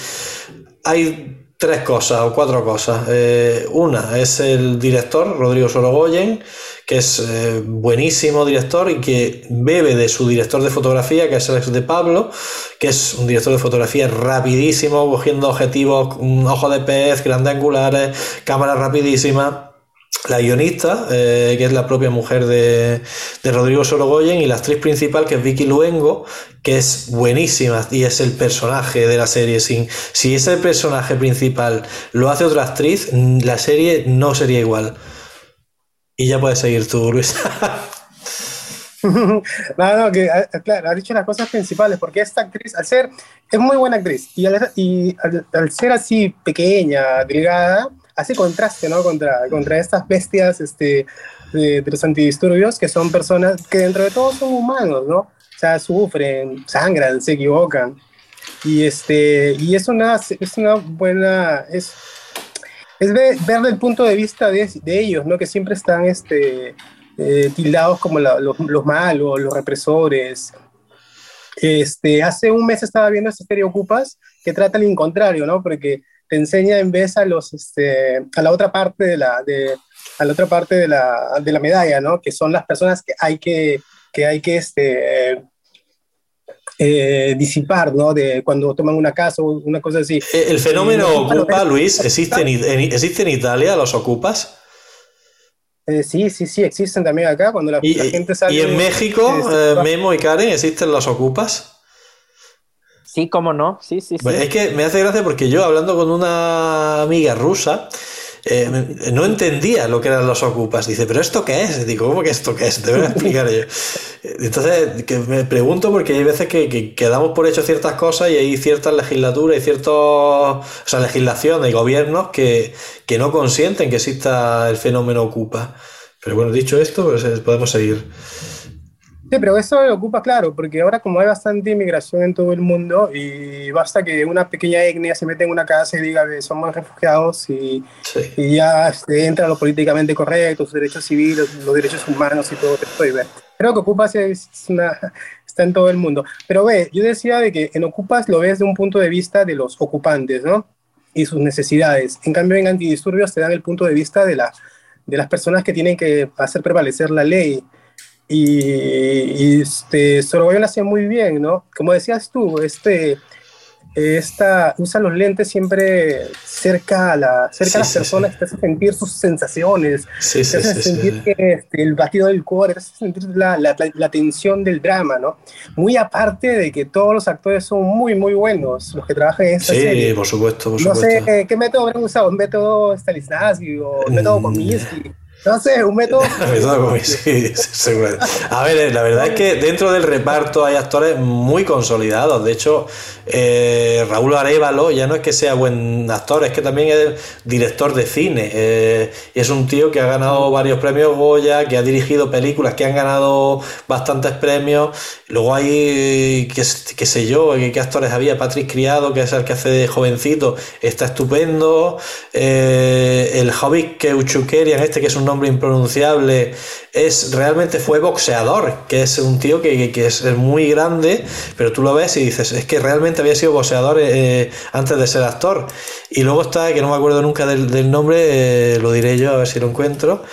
hay tres cosas o cuatro cosas. Eh, una es el director, Rodrigo Sorogoyen, que es eh, buenísimo director y que bebe de su director de fotografía, que es el de Pablo, que es un director de fotografía rapidísimo, cogiendo objetivos, un ojo de pez, grandes angulares, cámara rapidísima la guionista, eh, que es la propia mujer de, de, Rodrigo Sorogoyen, y la actriz principal, que es Vicky Luengo, que es buenísima y es el personaje de la serie. Sin, si ese personaje principal lo hace otra actriz, la serie no sería igual. Y ya puedes seguir tú, Luis. no, no, que claro, ha dicho las cosas principales, porque esta actriz, al ser, es muy buena actriz, y al, y al, al ser así pequeña, delgada, hace contraste, ¿no? Contra, contra estas bestias este, de, de, los antidisturbios, que son personas que dentro de todo son humanos, ¿no? O sea, sufren, sangran, se equivocan. Y, este, y es, una, es una buena... Es, es ver, ver el punto de vista de, de, ellos, ¿no? Que siempre están este, eh, tildados como la, los, los, malos, los represores. Este, hace un mes estaba viendo esta serie Ocupas que trata el contrario, ¿no? Porque te enseña en vez a los este, a la otra parte de la de, a la otra parte de la, de la medalla no que son las personas que hay que que hay que este eh, disipar, ¿no? De cuando toman una casa o una cosa así. El fenómeno eh, ocupa, Luis, ¿existe en, ¿existe en Italia los ocupas? Eh, sí, sí, sí, existen también acá. Cuando la, ¿Y, la gente sale. ¿Y en México, Memo y Karen, existen los ocupas? Sí, cómo no, sí, sí, sí. Es que me hace gracia porque yo hablando con una amiga rusa, eh, no entendía lo que eran los ocupas. Dice, ¿pero esto qué es? Digo, ¿cómo que esto qué es? Te voy a explicar yo. Entonces, que me pregunto porque hay veces que, que, que, damos por hecho ciertas cosas y hay ciertas legislaturas y ciertos, o sea, legislación y gobiernos que, que no consienten que exista el fenómeno ocupa. Pero bueno, dicho esto, pues podemos seguir. Sí, pero eso lo ocupa claro, porque ahora como hay bastante inmigración en todo el mundo y basta que una pequeña etnia se mete en una casa y diga que somos refugiados y, sí. y ya este, entra lo políticamente correcto, derechos civiles, los derechos humanos y todo esto. Y. Creo que Ocupas es una, está en todo el mundo. Pero ve, yo decía de que en Ocupas lo ves de un punto de vista de los ocupantes, ¿no? Y sus necesidades. En cambio, en Antidisturbios te dan el punto de vista de, la, de las personas que tienen que hacer prevalecer la ley. Y, y este, Sorogoyen lo hacía muy bien, ¿no? Como decías tú, este, esta, usa los lentes siempre cerca a, la, cerca sí, a las personas, sí. te hace sentir sus sensaciones, sí, te hace sentir que, este, el batido del core, te hace sentir la, la, la, tensión del drama, ¿no? Muy aparte de que todos los actores son muy, muy buenos, los que trabajan en esta sí, serie. Sí, por supuesto, por no supuesto. sé qué método habrán usado, un método Stanislavski o un método Kominsky. Sé, un método. sí. A ver, la verdad es que dentro del reparto hay actores muy consolidados. De hecho, eh, Raúl Arevalo ya no es que sea buen actor, es que también es director de cine. Eh, es un tío que ha ganado varios premios Goya, que ha dirigido películas que han ganado bastantes premios. Luego hay, qué, qué sé yo, qué, actores había. Patrick Criado, que es el que hace de jovencito, está estupendo. Eh, el Hobbit Keuchukerian, este que es un nombre impronunciable, es realmente fue boxeador, que es un tío que, es muy grande, pero tú lo ves y dices, es que realmente había sido boxeador eh, antes de ser actor. Y luego está, que no me acuerdo nunca del, nombre, eh, lo diré yo a ver si lo encuentro,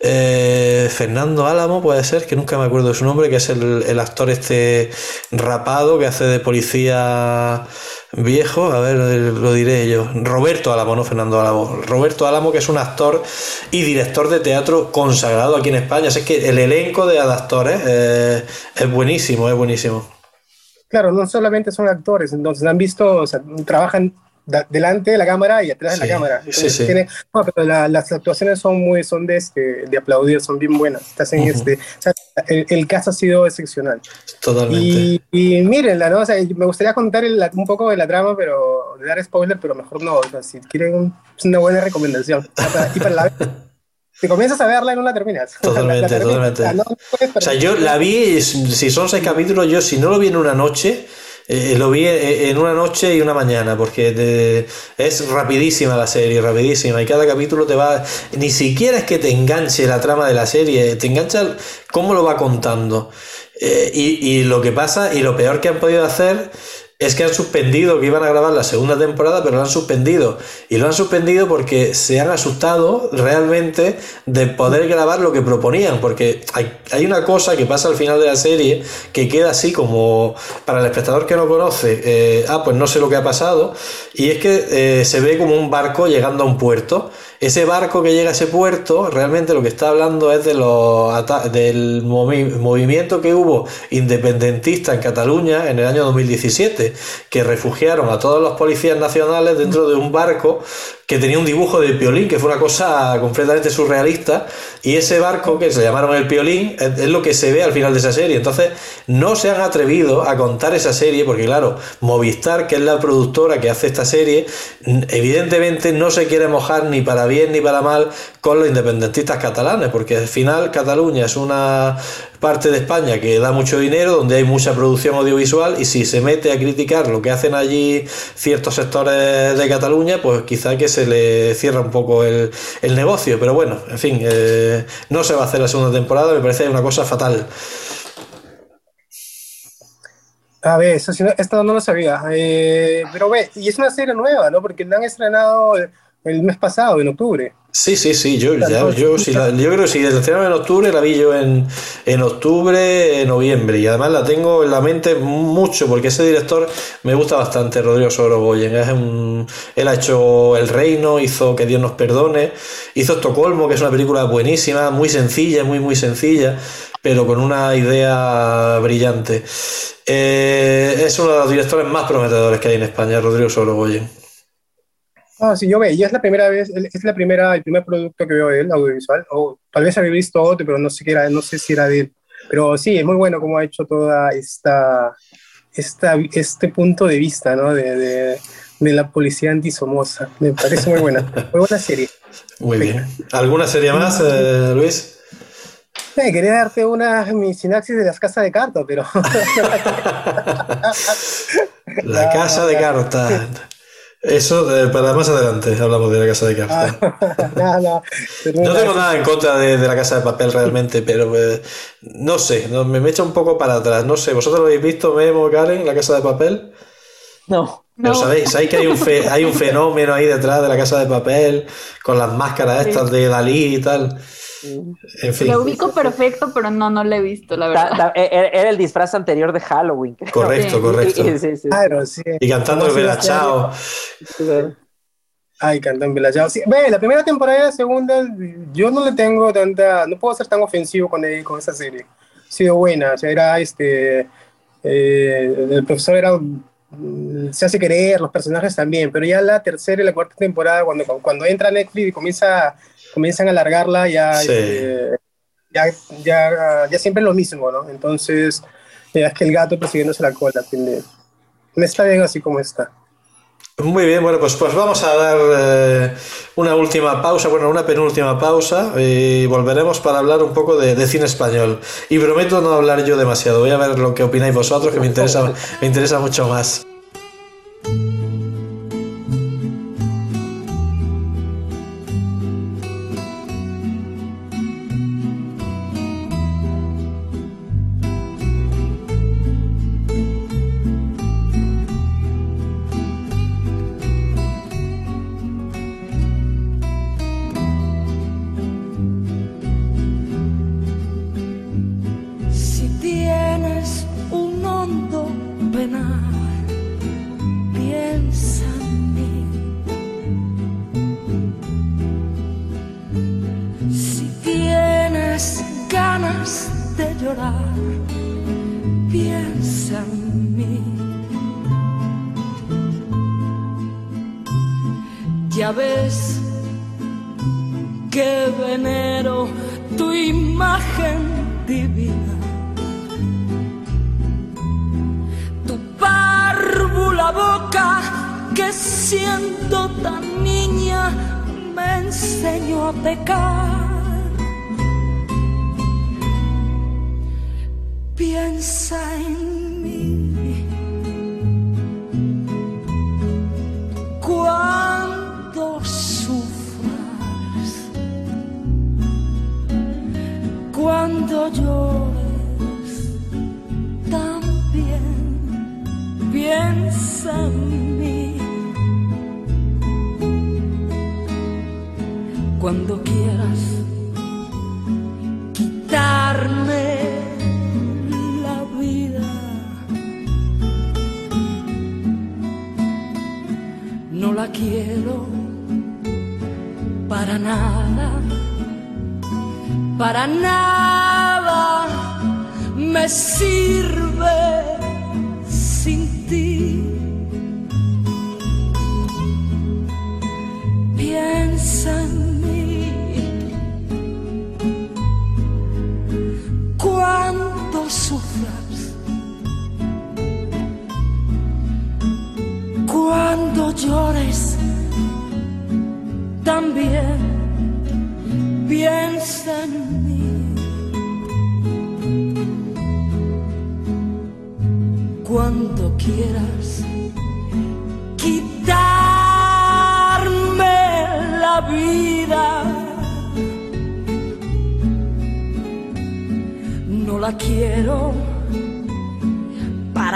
eh, Fernando Álamo puede ser, que nunca me acuerdo de su nombre, que es el actor este rapado que hace de policía viejo, a ver, lo diré yo. Roberto Álamo, no Fernando Álamo. Roberto Álamo, que es un actor y director de teatro consagrado aquí en España. Es que el elenco de actores eh, es buenísimo, es buenísimo. Claro, no solamente son actores, entonces han visto, o sea, trabajan delante de la cámara y atrás sí, de la cámara. Sí, sí. Tiene, no, pero la, las actuaciones son muy, son de, este, de aplaudir, son bien buenas. Estás en uh -huh. este, o sea, el, el, cast ha sido excepcional. Totalmente. Y, y mírenla, ¿no? O sea, me gustaría contar el, un poco de la trama, pero de dar spoiler, pero mejor no. O sea, si quieren, un, es una buena recomendación. y para la si comienzas a verla y no la terminas. Totalmente, la terminas, totalmente. No, no o sea, yo la vi, si son seis capítulos, yo si no lo vi en una noche, eh, lo vi en una noche y una mañana, porque te, es rapidísima la serie, rapidísima, y cada capítulo te va, ni siquiera es que te enganche la trama de la serie, te engancha cómo lo va contando. Eh, y, y, lo que pasa, y lo peor que han podido hacer es que han suspendido, que iban a grabar la segunda temporada, pero lo han suspendido. Y lo han suspendido porque se han asustado realmente de poder grabar lo que proponían, porque hay, hay una cosa que pasa al final de la serie que queda así como para el espectador que no conoce, eh, ah, pues no sé lo que ha pasado, y es que eh, se ve como un barco llegando a un puerto. Ese barco que llega a ese puerto, realmente lo que está hablando es de los del movi- movimiento que hubo independentista en Cataluña en el año 2017, que refugiaron a todos los policías nacionales dentro de un barco que tenía un dibujo de Piolín, que fue una cosa completamente surrealista, y ese barco que se llamaron el Piolín es, lo que se ve al final de esa serie. Entonces, no se han atrevido a contar esa serie, porque claro, Movistar, que es la productora que hace esta serie, evidentemente no se quiere mojar ni para bien ni para mal con los independentistas catalanes, porque al final Cataluña es una parte de España que da mucho dinero, donde hay mucha producción audiovisual, y si se mete a criticar lo que hacen allí ciertos sectores de Cataluña, pues quizá que se le cierra un poco el, el negocio. Pero bueno, en fin, eh, no se va a hacer la segunda temporada, me parece una cosa fatal. A ver, eso esto no lo sabía. Eh, pero ve, y es una serie nueva, ¿no? Porque la han estrenado el mes pasado, en octubre. Sí, sí, sí, yo, ya, yo, sí la- yo creo que si la estrenaron en octubre, la vi yo en, en octubre, en noviembre, y además la tengo en la mente mucho, porque ese director me gusta bastante, Rodrigo Sorogoyen. Es un, él ha hecho El Reino, hizo Que Dios nos perdone, hizo Estocolmo, que es una película buenísima, muy sencilla, muy, muy sencilla, pero con una idea brillante. Eh, es uno de los directores más prometedores que hay en España, Rodrigo Sorogoyen. Ah, sí, yo ve, y es la primera vez, es la primera, el primer producto que veo de él, audiovisual, o tal vez había visto otro, pero no sé qué era, no sé si era de él. Pero sí, es muy bueno cómo ha hecho toda esta, esta este punto de vista, ¿no? De, de, de la policía antisomosa. Me parece muy buena, muy buena serie. Muy bien. ¿Alguna serie más, eh, Luis? Eh, quería darte una mi sinapsis de las casas de cartas, pero La casa de cartas. Eso eh, para más adelante hablamos de la casa de cartas. no, tengo nada en contra de, de la casa de papel realmente, pero eh, no sé, no, me, me echa un poco para atrás. No sé, ¿vosotros lo habéis visto, Memo, Karen, la casa de papel? No. Pero No. sabéis, sabéis que hay un, fe- hay un fenómeno ahí detrás de la casa de papel, con las máscaras estas de Dalí y tal. En fin, Lo ubico perfecto, pero no, no lo he visto, la verdad. ta- e- Era era el disfraz anterior de Halloween. creo. correcto, Sí. correcto. Sí, sí, sí. Claro, sí. Y cantando el. Belachao. Ay, cantan Belachao. Sí, ve, la primera temporada y la segunda, yo no le tengo tanta, no puedo ser tan ofensivo con, él, con esa serie. Ha sido buena, o sea, era este, eh, el profesor era, se hace querer, los personajes también, pero ya la tercera y la cuarta temporada, cuando, cuando entra Netflix y comienza, comienzan a alargarla, ya, Sí. este, ya, ya, ya siempre es lo mismo, ¿no? Entonces, ya es que el gato persiguiéndose la cola, no está bien así como está. Muy bien, bueno, pues, pues vamos a dar eh, una última pausa, bueno, una penúltima pausa y volveremos para hablar un poco de, de cine español. Y prometo no hablar yo demasiado, voy a ver lo que opináis vosotros, que me interesa, me interesa mucho más. Me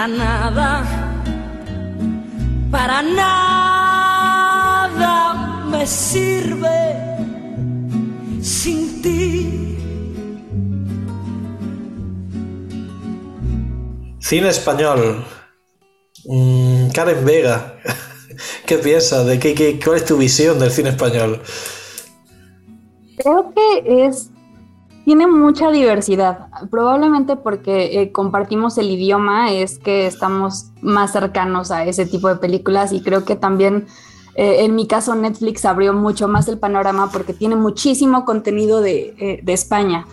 para nada, para nada me sirve sin ti. Cine español. Mm, Karen Vega. ¿Qué piensas? ¿De qué, qué, ¿Cuál es tu visión del cine español? Creo que es. Tiene mucha diversidad. Probablemente porque eh, compartimos el idioma, es que estamos más cercanos a ese tipo de películas. Y creo que también, eh, en mi caso, Netflix abrió mucho más el panorama porque tiene muchísimo contenido de, eh, de España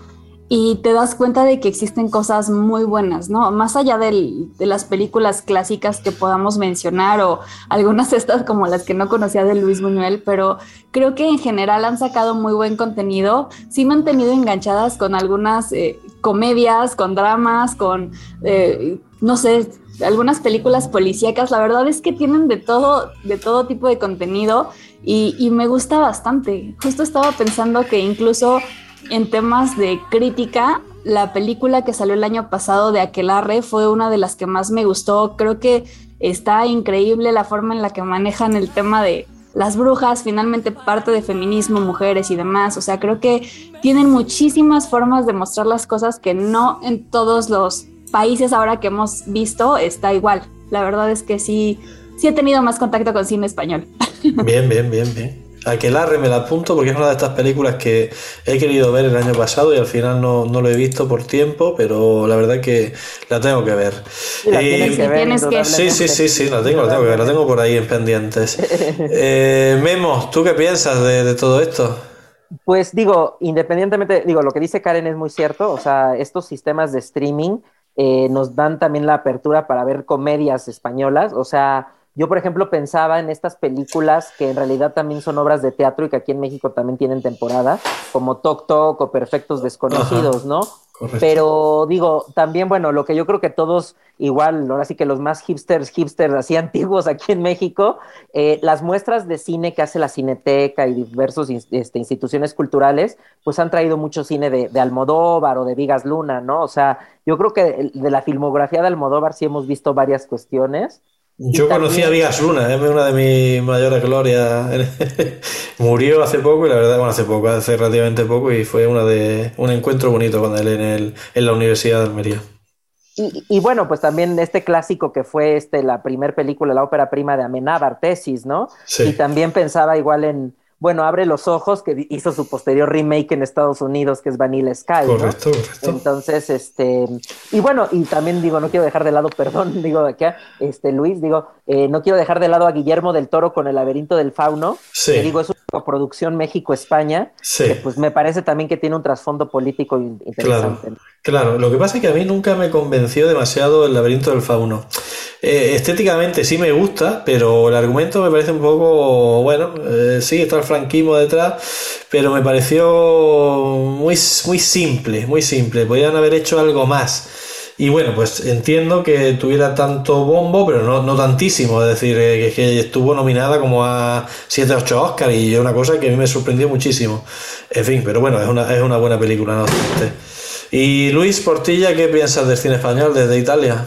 y te das cuenta de que existen cosas muy buenas, ¿no? Más allá de las películas clásicas que podamos mencionar o algunas estas como las que no conocía de Luis Buñuel, pero creo que en general han sacado muy buen contenido, sí me han tenido enganchadas con algunas eh, comedias, con dramas, con, eh, no sé, algunas películas policíacas, la verdad es que tienen de todo, de todo tipo de contenido y, y me gusta bastante. Justo estaba pensando que incluso en temas de crítica, la película que salió el año pasado de Aquelarre fue una de las que más me gustó. Creo que está increíble la forma en la que manejan el tema de las brujas, finalmente parte de feminismo, mujeres y demás. O sea, creo que tienen muchísimas formas de mostrar las cosas que no en todos los países ahora que hemos visto está igual. La verdad es que sí, sí he tenido más contacto con cine español. Bien, bien, bien, bien. Aquelarre me la apunto porque es una de estas películas que he querido ver el año pasado y al final no, no lo he visto por tiempo, pero la verdad que la tengo que ver. La Y- tienes que ver, que- Sí, sí, sí, sí, la tengo, la tengo que ver, la tengo por ahí en pendientes. Eh, Memo, ¿tú qué piensas de, de todo esto? Pues digo, independientemente, digo, lo que dice Karen es muy cierto, o sea, estos sistemas de streaming eh, nos dan también la apertura para ver comedias españolas, o sea, yo por ejemplo pensaba en estas películas que en realidad también son obras de teatro y que aquí en México también tienen temporada, como Tok Tok o Perfectos Desconocidos, ¿no? Correcto. Pero digo, también, bueno, lo que yo creo que todos, igual, ahora sí que los más hipsters, hipsters así antiguos aquí en México, eh, las muestras de cine que hace la Cineteca y diversas este, instituciones culturales, pues han traído mucho cine de, de Almodóvar o de Vigas Luna, ¿no? O sea, yo creo que de la filmografía de Almodóvar sí hemos visto varias cuestiones. Yo Y conocí a también- Vigas Luna, es una de mis mayores glorias. Murió hace poco y la verdad, bueno, hace poco, hace relativamente poco y fue una de un encuentro bonito con él en, el, en la Universidad de Almería. Y, y bueno, pues también este clásico que fue este, la primer película, la ópera prima de Amenábar, Tesis, ¿no? Sí. Y también pensaba igual en, bueno, Abre los Ojos, que hizo su posterior remake en Estados Unidos, que es Vanilla Sky, ¿no? Correcto, correcto. Entonces, este, y bueno, y también digo, no quiero dejar de lado, perdón, digo acá, este, Luis, digo, eh, no quiero dejar de lado a Guillermo del Toro con El laberinto del fauno, Sí. que digo, es una coproducción México-España, Sí. que pues me parece también que tiene un trasfondo político in- interesante. ¿no? Claro, lo que pasa es que a mí nunca me convenció demasiado el laberinto del fauno. Eh, estéticamente sí me gusta, pero el argumento me parece un poco, bueno, eh, sí, está el franquismo detrás, pero me pareció muy, muy simple, muy simple. Podrían haber hecho algo más. Y bueno, pues entiendo que tuviera tanto bombo, pero no, no tantísimo. Es decir, eh, que, estuvo nominada como a 7 o 8 Oscars y una cosa que a mí me sorprendió muchísimo. En fin, pero bueno, es una, es una buena película, no. Y Luis Portilla, ¿qué piensas del cine español desde Italia?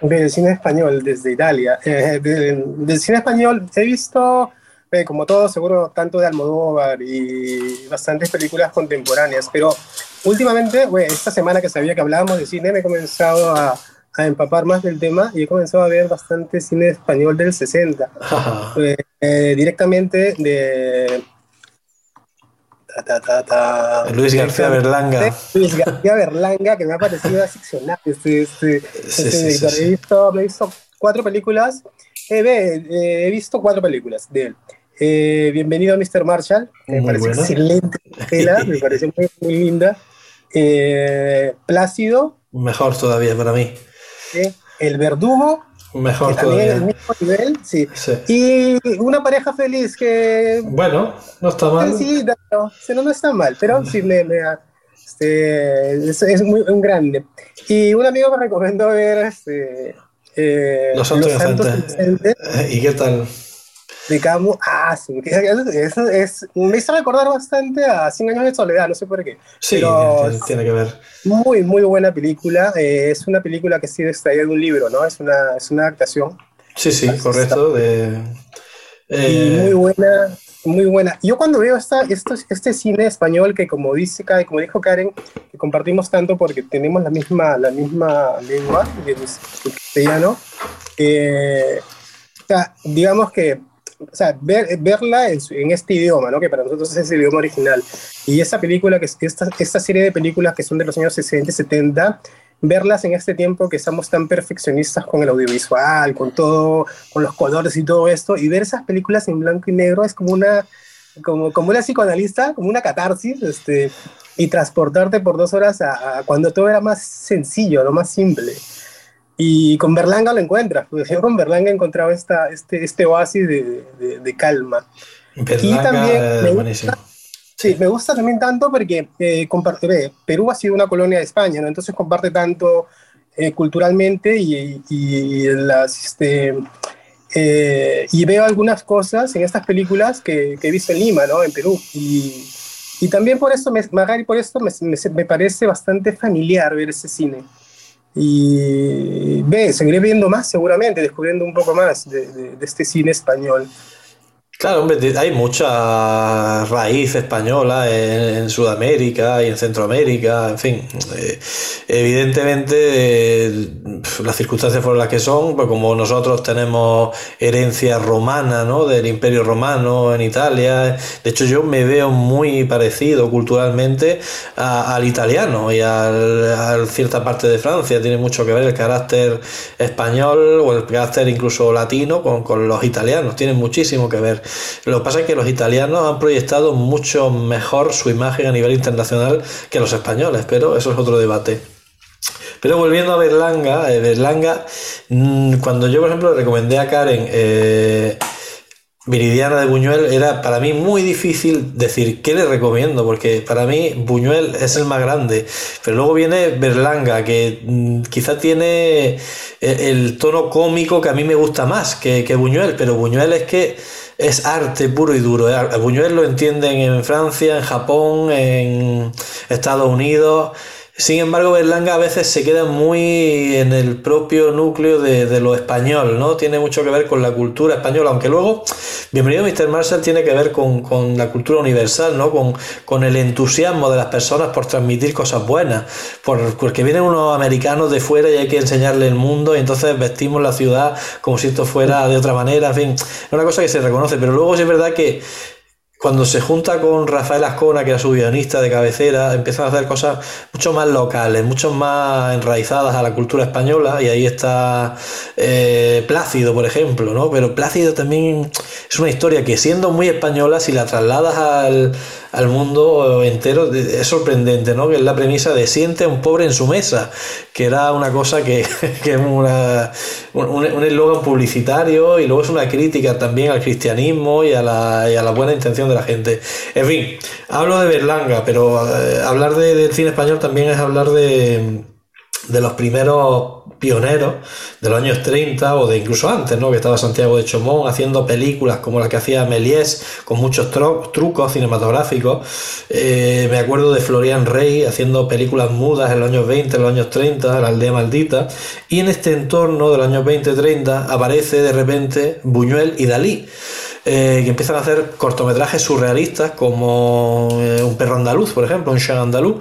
Del cine español desde Italia. Eh, de- del cine español he visto eh, como todo, seguro, tanto de Almodóvar y bastantes películas contemporáneas, pero últimamente, bueno, esta semana que sabía que hablábamos de cine, me he comenzado a, a empapar más del tema y he comenzado a ver bastante cine español del 60, eh, eh, directamente de... ta, ta, ta, ta, Luis García Berlanga. Luis García Berlanga, que me ha parecido excepcional. Este, este, Sí, este sí, director. sí, sí. He, visto, he visto cuatro películas. Eh, eh, he visto cuatro películas de él. Eh, Bienvenido a Mr. Marshall, me Muy parece buena. excelente. tela, me parece muy, muy linda. Plácido, Mejor todavía para mí. El Verdugo, que Mejor también el todavía. mismo nivel. Sí. Sí. Y Una pareja feliz, que Bueno, no está mal. Sí, no, no, no está mal, pero sí me, me este, es, es muy un grande. Y un amigo me recomendó ver este, eh, Los Santos Inocentes. Inocentes Eh, ¿Y qué tal? De Camus. Ah, sí, eso, es, me hizo recordar bastante a Cien años de soledad, no sé por qué. Sí, Pero- tiene, tiene que ver. Muy, muy buena película. eh, es una película que ha sido extraída de un libro, ¿no? Es una, es una adaptación. Sí, sí, Así correcto. De, eh, muy buena, muy buena. Yo cuando veo esta, esto, este cine español que como dice como dijo Karen, que compartimos tanto porque tenemos la misma, la misma lengua, que es el castellano, eh, o sea, digamos que o sea, ver- verla en, en este idioma, ¿no? que para nosotros es el idioma original, y esa película, que es- esta, esta serie de películas que son de los años 60 y 70, verlas en este tiempo que estamos tan perfeccionistas con el audiovisual, con todo, con los colores y todo esto, y ver esas películas en blanco y negro es como una, como, como una psicoanalista, como una catarsis, este, y transportarte por dos horas a, a cuando todo era más sencillo, lo más simple. Y con Berlanga lo encuentras, porque yo con Berlanga he encontrado esta, este, este oasis de, de- de calma. Berlanga también me gusta-. Sí, me gusta también tanto porque eh, comparte, Perú ha sido una colonia de España, ¿no? Entonces comparte tanto eh, culturalmente y, y las, este, eh, y veo algunas cosas en estas películas que, que he visto en Lima, ¿no? En Perú. Y, y también por eso, me, Magari, por esto me, me, me parece bastante familiar ver ese cine. Y ve, seguiré viendo más seguramente, descubriendo un poco más de, de- este cine español. Claro, hombre, hay mucha raíz española en, Sudamérica y en Centroamérica, en fin. eh, evidentemente, eh, las circunstancias fueron las que son, pues como nosotros tenemos herencia romana, ¿no? Del Imperio Romano en Italia. De hecho, yo me veo muy parecido culturalmente al italiano y al- a cierta parte de Francia. Tiene mucho que ver el carácter español o el carácter incluso latino con, con los italianos. Tiene muchísimo que ver. Lo que pasa es que los italianos han proyectado mucho mejor su imagen a nivel internacional que los españoles, pero eso es otro debate. Pero volviendo a Berlanga, eh, Berlanga, mm, cuando yo, por ejemplo, le recomendé a Karen eh, Viridiana de Buñuel, era para mí muy difícil decir qué le recomiendo, porque para mí Buñuel es el más grande. Pero luego viene Berlanga, que mm, quizá tiene el, el tono cómico que a mí me gusta más que, que Buñuel, pero Buñuel es que es arte puro y duro. A Buñuel lo entienden en Francia, en Japón, en Estados Unidos. Sin embargo, Berlanga a veces se queda muy en el propio núcleo de, lo español, ¿no? Tiene mucho que ver con la cultura española, aunque luego, bienvenido Mr. Marshall tiene que ver con, con la cultura universal, ¿no? Con, con el entusiasmo de las personas por transmitir cosas buenas, por, porque vienen unos americanos de fuera y hay que enseñarle el mundo y entonces vestimos la ciudad como si esto fuera de otra manera, en fin, es una cosa que se reconoce, pero luego sí es verdad que cuando se junta con Rafael Ascona, que era su guionista de cabecera, empiezan a hacer cosas mucho más locales, mucho más enraizadas a la cultura española, y ahí está eh, Plácido, por ejemplo, ¿no? Pero Plácido también es una historia que siendo muy española, si la trasladas al, al mundo entero, es sorprendente, ¿no? Que es la premisa de siente a un pobre en su mesa, que era una cosa que, que es una, un eslogan publicitario y luego es una crítica también al cristianismo y a la, y a la buena intención de la gente. En fin, hablo de Berlanga, pero eh, hablar de- del cine español también es hablar de, de los primeros pioneros de los años 30 o de incluso antes, ¿no? Que estaba Santiago de Chomón haciendo películas como la que hacía Méliès con muchos trucos cinematográficos. Eh, me acuerdo de Florian Rey haciendo películas mudas en los años 20, en los años 30, La aldea maldita. Y en este entorno de los años 20-30 aparece de repente Buñuel y Dalí. eh, que empiezan a hacer cortometrajes surrealistas como eh, Un perro andaluz, por ejemplo, un chat andaluz.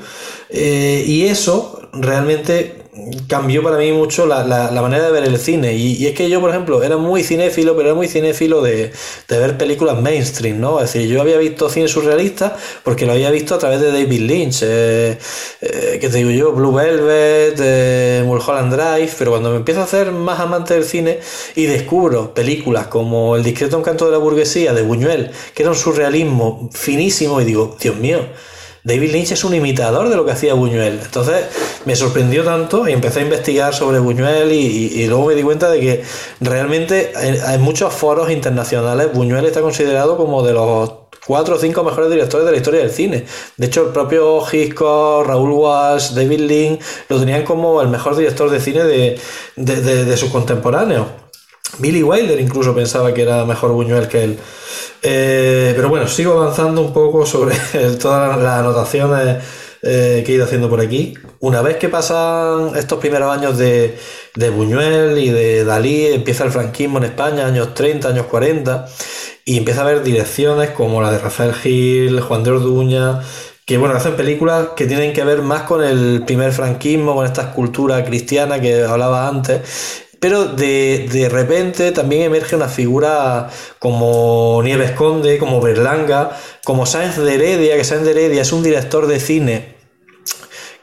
Y eso realmente cambió para mí mucho la, la, la manera de ver el cine. Y, y, es que yo, por ejemplo, era muy cinéfilo, pero era muy cinéfilo de, de, ver películas mainstream, ¿no? Es decir, yo había visto cine surrealista porque lo había visto a través de David Lynch, eh, eh, que te digo yo, Blue Velvet, eh, Mulholland Drive, pero cuando me empiezo a hacer más amante del cine y descubro películas como El discreto encanto de la burguesía de Buñuel, que era un surrealismo finísimo, y digo, Dios mío, David Lynch es un imitador de lo que hacía Buñuel. Entonces me sorprendió tanto y empecé a investigar sobre Buñuel y, luego me di cuenta de que realmente en, muchos foros internacionales Buñuel está considerado como de los cuatro o cinco mejores directores de la historia del cine. De hecho, el propio Hitchcock, Raúl Walsh, David Lynch lo tenían como el mejor director de cine de, de, de sus contemporáneos. Billy Wilder incluso pensaba que era mejor Buñuel que él. Eh, pero bueno, sigo avanzando un poco sobre todas las anotaciones eh, que he ido haciendo por aquí. Una vez que pasan estos primeros años de, de, Buñuel y de Dalí, empieza el franquismo en España, años 30, años 40, y empieza a haber direcciones como la de Rafael Gil, Juan de Orduña, que bueno, hacen películas que tienen que ver más con el primer franquismo, con esta escultura cristiana que hablaba antes, pero de, de, repente también emerge una figura como Nieves Conde, como Berlanga, como Sáenz de Heredia, que Sáenz de Heredia es un director de cine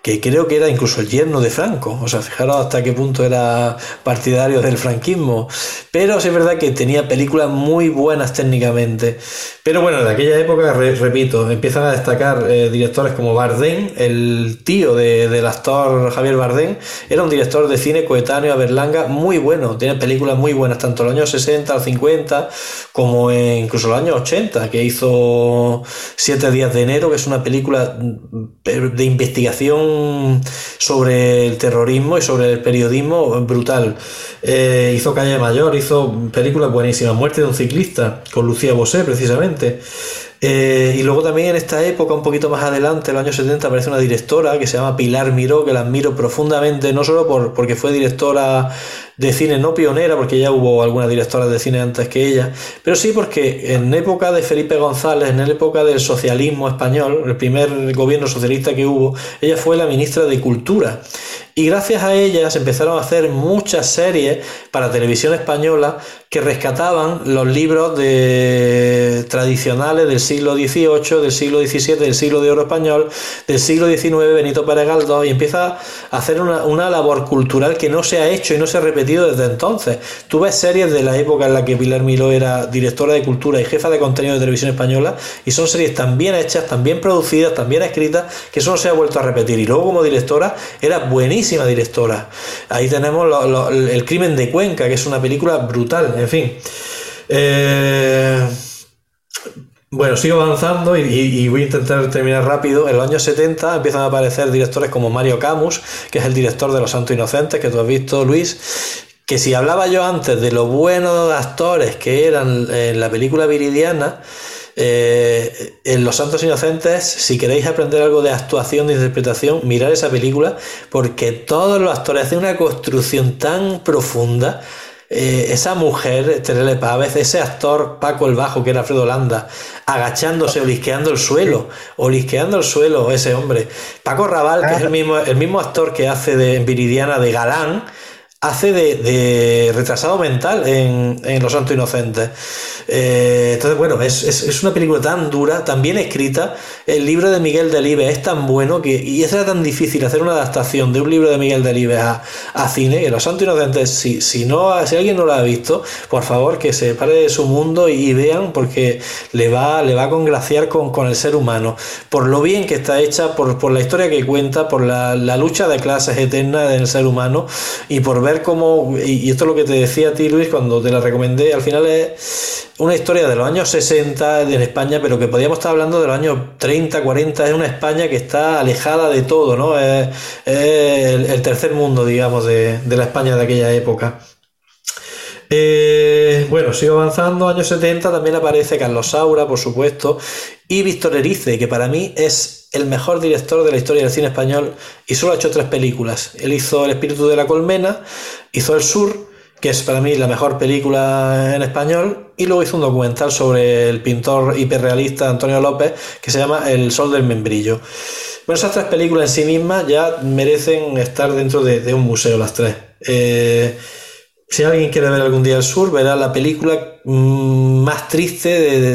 que creo que era incluso el yerno de Franco, o sea, fijaros hasta qué punto era partidario del franquismo, pero sí es verdad que tenía películas muy buenas técnicamente, pero bueno, de aquella época, re, repito, empiezan a destacar eh, directores como Bardem, el tío de, del actor Javier Bardem, era un director de cine coetáneo a Berlanga muy bueno, tiene películas muy buenas, tanto en los años 60 o 50, como en, incluso en los años 80, que hizo Siete días de enero, que es una película de investigación sobre el terrorismo y sobre el periodismo brutal. Eh, hizo Calle Mayor, hizo películas buenísimas, Muerte de un ciclista, con Lucía Bosé precisamente. Eh, y luego también en esta época, un poquito más adelante, en los años 70, aparece una directora que se llama Pilar Miró, que la admiro profundamente, no solo por, porque fue directora de cine, no pionera, porque ya hubo algunas directoras de cine antes que ella, pero sí porque en época de Felipe González, en época del socialismo español, el primer gobierno socialista que hubo, ella fue la ministra de Cultura. Y gracias a ella se empezaron a hacer muchas series para televisión española que rescataban los libros de tradicionales del siglo XVIII, del siglo XVII, del siglo de oro español, del siglo XIX, Benito Pérez Galdós, y empieza a hacer una, labor cultural que no se ha hecho y no se ha repetido desde entonces. Tú ves series de la época en la que Pilar Miró era directora de cultura y jefa de contenido de televisión española, y son series tan bien hechas, tan bien producidas, tan bien escritas, que eso no se ha vuelto a repetir. Y luego como directora era buenísima directora. Ahí tenemos el crimen de Cuenca, que es una película brutal, en fin. Eh, bueno, sigo avanzando y, voy a intentar terminar rápido. En los años 70 empiezan a aparecer directores como Mario Camus, que es el director de Los Santos Inocentes, que tú has visto, Luis. Que si hablaba yo antes de lo buenos actores que eran en la película Viridiana, eh, en Los Santos Inocentes, si queréis aprender algo de actuación, de interpretación, mirar esa película, porque todos los actores hacen una construcción tan profunda eh, esa mujer, Terele Pávez, ese actor Paco el Bajo, que era Alfredo Landa, agachándose, olisqueando el suelo, olisqueando el suelo, ese hombre. Paco Raval, que es el mismo, el mismo actor que hace de Viridiana de Galán, hace de, retrasado mental en, Los Santos Inocentes. Eh, entonces, bueno, es, es, una película tan dura, tan bien escrita. El libro de Miguel Delibes es tan bueno que, y es tan difícil hacer una adaptación de un libro de Miguel Delibes a, a cine, que Los Santos Inocentes, si, si, no, si alguien no lo ha visto, por favor que se pare de su mundo y, y vean, porque le va, le va a congraciar con, con, el ser humano. Por lo bien que está hecha, por, por la historia que cuenta, por la, la lucha de clases eterna del ser humano y por ver ver cómo, y esto es lo que te decía a ti Luis cuando te la recomendé, al final es una historia de los años 60 en España, pero que podríamos estar hablando de los años 30, 40, es una España que está alejada de todo, ¿no? Es, es el, el, tercer mundo, digamos, de, de la España de aquella época. Eh, bueno, sigo avanzando. Años 70 también aparece Carlos Saura, por supuesto, y Víctor Erice, que para mí es el mejor director de la historia del cine español y solo ha hecho tres películas. Él hizo El espíritu de la colmena, hizo El Sur que es para mí la mejor película en español, y luego hizo un documental sobre el pintor hiperrealista Antonio López que se llama El Sol del Membrillo. Bueno, esas tres películas en sí mismas ya merecen estar dentro de, un museo, las tres. Eh, si alguien quiere ver algún día el sur, verá la película más triste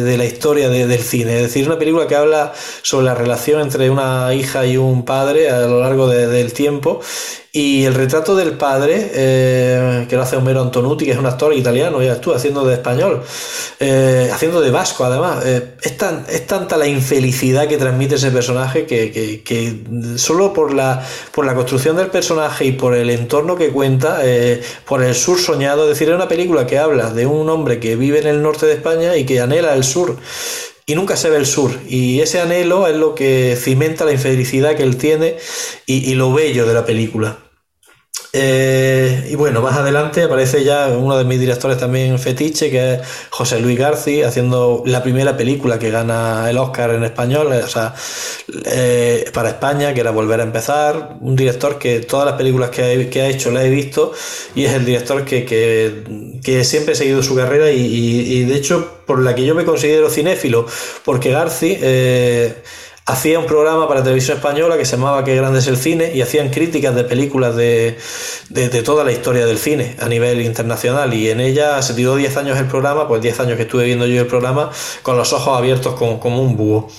de, la historia del cine. Es decir, una película que habla sobre la relación entre una hija y un padre a lo largo del tiempo y el retrato del padre, eh, que lo hace Homero Antonuti, que es un actor italiano, ya estuvo haciendo de español, eh, haciendo de vasco además. Eh, es, tan, es tanta la infelicidad que transmite ese personaje que, solo por la, por la construcción del personaje y por el entorno que cuenta, por el sur soñado, es decir, es una película que habla de un hombre que vive en el norte de España y que anhela el sur y nunca se ve el sur. Y ese anhelo es lo que cimenta la infelicidad que él tiene y lo bello de la película. Eh, y bueno, más adelante aparece ya uno de mis directores también fetiche, que es José Luis García, haciendo la primera película que gana el Oscar en español, o sea, eh, para España, que era Volver a empezar. Un director que todas las películas que ha, hecho las he visto y es el director que, que, siempre he seguido su carrera y, de hecho por la que yo me considero cinéfilo, porque García... Eh, hacía un programa para televisión española que se llamaba Qué grande es el cine y hacían críticas de películas de, toda la historia del cine a nivel internacional y en ella se tiró 10 años el programa, pues 10 años que estuve viendo yo el programa con los ojos abiertos como, como un búho.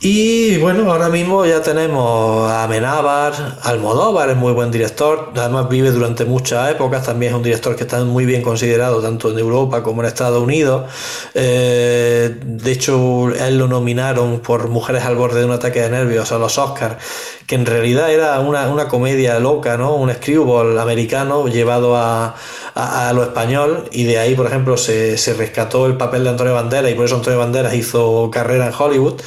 Y bueno, ahora mismo ya tenemos a Amenábar, Almodóvar es muy buen director, además vive durante muchas épocas, también es un director que está muy bien considerado tanto en Europa como en Estados Unidos. Eh, de hecho, él lo nominaron por Mujeres al borde de un ataque de nervios a los Oscars, que en realidad era una, comedia loca, ¿no? Un screwball americano llevado a, lo español y de ahí, por ejemplo, se, se rescató el papel de Antonio Banderas y por eso Antonio Banderas hizo carrera en Hollywood.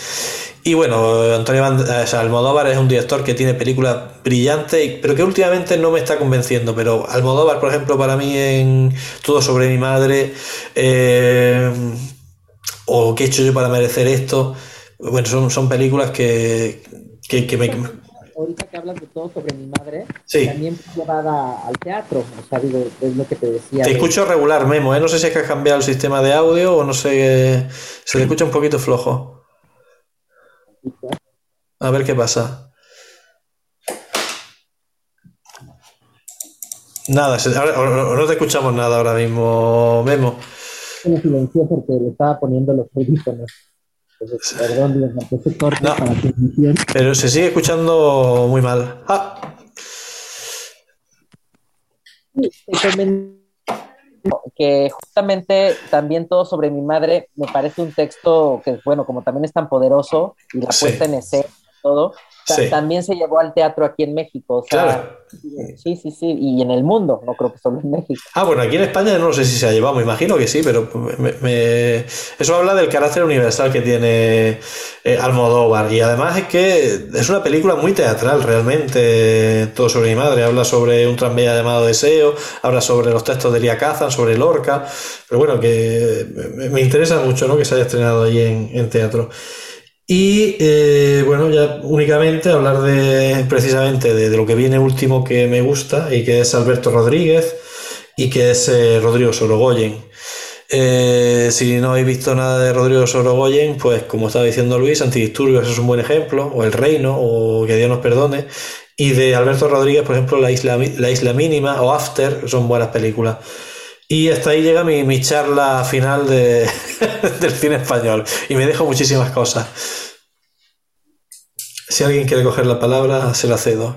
Y bueno, Antonio Almodóvar es un director que tiene películas brillantes, pero que últimamente no me está convenciendo. Pero Almodóvar, por ejemplo, para mí en Todo sobre mi madre, eh, o ¿Qué he hecho yo para merecer esto? Bueno, son, son películas que, que, me... Ahorita que hablas de Todo sobre mi madre, también llevada al teatro, o sea, digo, es lo que te decía. Te escucho regular, Memo, ¿eh? no sé si es que ha cambiado el sistema de audio o no sé, se le escucha un poquito flojo. A ver qué pasa. Nada, no te escuchamos nada ahora mismo, Memo. Me silenció porque le estaba poniendo los audífonos. Perdón, no, Pero se sigue escuchando muy mal. Ah. Que justamente también todo sobre mi madre me parece un texto que, bueno, como también es tan poderoso y la puesta en escena todo, también se llevó al teatro aquí en México. claro. Sí, sí, sí, y en el mundo, no creo que solo en México. Ah, bueno, aquí en España no sé si se ha llevado, me imagino que sí, pero eso habla del carácter universal que tiene eh, Almodóvar. Y además es que es una película muy teatral, realmente, todo sobre mi madre. Habla sobre un tranvía llamado Deseo, habla sobre los textos de Elia Kazan, sobre Lorca, pero bueno, que me interesa mucho ¿no? que se haya estrenado ahí en, en teatro. Y eh, bueno, ya únicamente hablar de precisamente de, lo que viene último que me gusta y que es Alberto Rodríguez y que es eh, Rodrigo Sorogoyen. Eh, si no habéis visto nada de Rodrigo Sorogoyen, pues como estaba diciendo Luis, Antidisturbios es un buen ejemplo, o El Reino, o Que Dios nos perdone. Y de Alberto Rodríguez, por ejemplo, La Isla, La Isla Mínima o After son buenas películas. Y hasta ahí llega mi, mi charla final de, del cine español. Y me dejo muchísimas cosas. Si alguien quiere coger la palabra, se la cedo.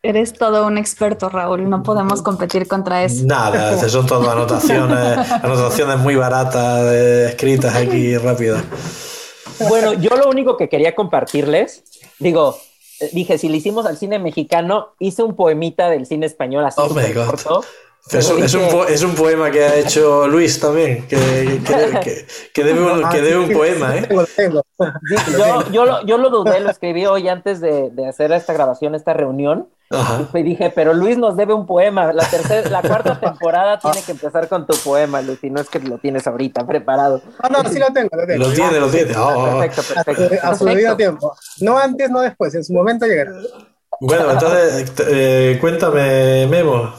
Eres todo un experto, Raúl. No podemos competir contra eso. Nada, son todas anotaciones, anotaciones muy baratas, escritas aquí rápidas. Bueno, yo lo único que quería compartirles, digo, dije, si le hicimos al cine mexicano, hice un poemita del cine español así. Oh my God. Es un, es, un, poema que ha hecho Luis también, que, que, debe, un, que debe un poema, ¿eh? Yo, yo, lo, yo lo dudé, lo escribí hoy antes de, de hacer esta grabación, esta reunión. Y dije, pero Luis nos debe un poema. La tercera, la cuarta temporada tiene que empezar con tu poema, Luis, y no es que lo tienes ahorita preparado. Ah, no, sí lo tengo, lo tengo. Lo tiene, lo tiene. Oh, perfecto, perfecto. A su debido tiempo. No antes, no después, en su momento llegará. Bueno, entonces, eh, cuéntame, Memo.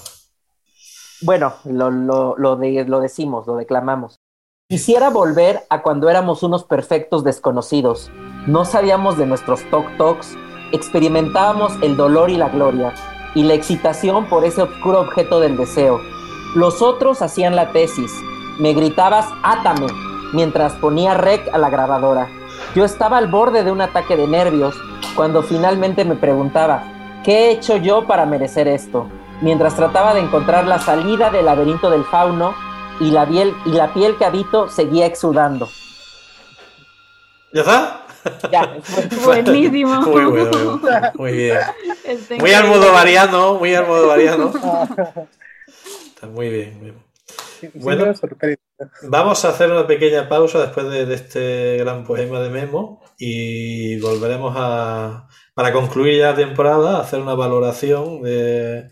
Bueno, lo, lo, lo, de, lo decimos, lo declamamos. Quisiera volver a cuando éramos unos perfectos desconocidos. No sabíamos de nuestros toc-tocs, experimentábamos el dolor y la gloria, y la excitación por ese oscuro objeto del deseo. Los otros hacían la tesis. Me gritabas, átame, mientras ponía rec a la grabadora. Yo estaba al borde de un ataque de nervios cuando finalmente me preguntaba, ¿qué he hecho yo para merecer esto? Mientras trataba de encontrar la salida del laberinto del fauno y la piel, y la piel que habito seguía exudando. ¿Ya está? Ya, Buenísimo. Muy bueno, muy bien. Está Muy al modo variano, muy al modo variano. Está muy bien. muy bien. Bueno. Vamos a hacer una pequeña pausa después de, de este gran poema de Memo y volveremos a, para concluir ya la temporada, a hacer una valoración de,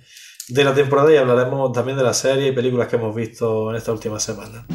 de la temporada y hablaremos también de la serie y películas que hemos visto en esta última semana.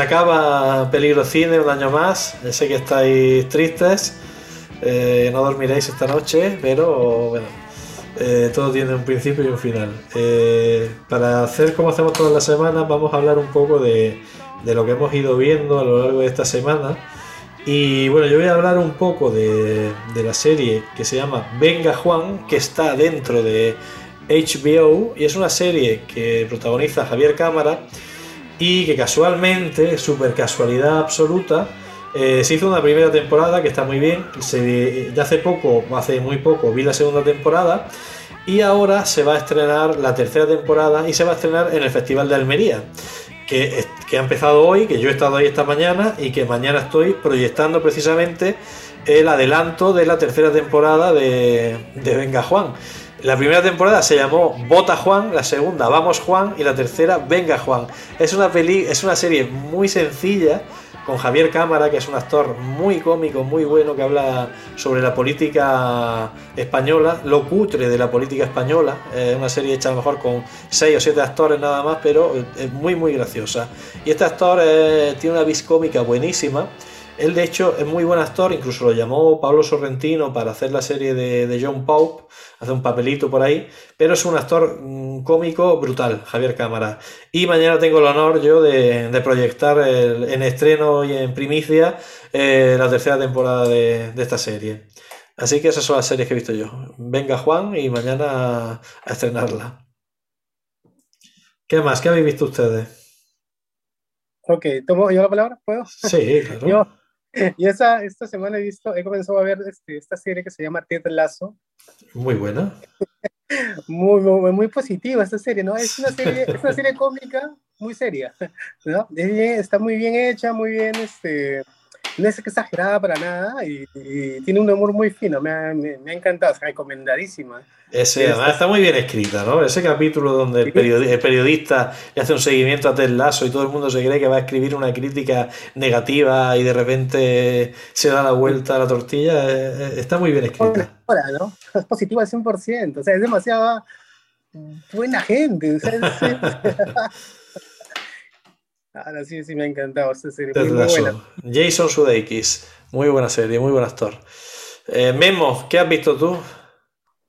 Se acaba Peligro Cine un año más. Ya sé que estáis tristes, eh, no dormiréis esta noche, pero bueno, eh, todo tiene un principio y un final. Eh, para hacer como hacemos todas las semanas, vamos a hablar un poco de, de lo que hemos ido viendo a lo largo de esta semana. Y bueno, yo voy a hablar un poco de, de la serie que se llama Venga Juan, que está dentro de HBO y es una serie que protagoniza Javier Cámara y que casualmente, super casualidad absoluta, eh, se hizo una primera temporada que está muy bien. Se, hace poco, hace muy poco, vi la segunda temporada y ahora se va a estrenar la tercera temporada y se va a estrenar en el Festival de Almería. Que, que ha empezado hoy, que yo he estado ahí esta mañana y que mañana estoy proyectando precisamente el adelanto de la tercera temporada de, de Venga Juan. La primera temporada se llamó Vota Juan, la segunda Vamos Juan y la tercera Venga Juan. Es una peli, es una serie muy sencilla con Javier Cámara, que es un actor muy cómico, muy bueno, que habla sobre la política española, lo cutre de la política española. Es una serie hecha a lo mejor con seis o siete actores nada más, pero es muy, muy graciosa. Y este actor eh, tiene una vis cómica buenísima. Él, de hecho, es muy buen actor, incluso lo llamó Pablo Sorrentino para hacer la serie de, de John Pope, hace un papelito por ahí, pero es un actor mm, cómico brutal, Javier Cámara. Y mañana tengo el honor yo de, de proyectar el- en estreno y en primicia eh, la tercera temporada de, de esta serie. Así que esas son las series que he visto yo. Venga Juan y mañana a, a estrenarla. ¿Qué más? ¿Qué habéis visto ustedes? Ok, ¿tomo yo la palabra? ¿Puedo? Sí, claro. Yo, y esa, esta semana he visto, he comenzado a ver este, esta serie que se llama Ted Lasso. Muy buena. Muy, muy, muy positiva esta serie, ¿no? Es una serie, es una serie cómica muy seria, ¿no? Está muy bien hecha, muy bien, este, no es exagerada para nada y, y tiene un humor muy fino, me ha, me- me ha encantado, es recomendadísima. Ese, Este- además, está muy bien escrita, ¿no? Ese capítulo donde el, periodi- el periodista le hace un seguimiento a Ted Lasso y todo el mundo se cree que va a escribir una crítica negativa y de repente se da la vuelta a la tortilla, eh, eh, está muy bien escrita. Ahora, ¿no? Es positiva al 100%, o sea, es demasiado buena gente. o sea, es- Ahora sí, sí me ha encantado esta serie, Ted muy, muy buena. Jason Sudeikis, muy buena serie, muy buen actor. Eh, Memo, ¿qué has visto tú?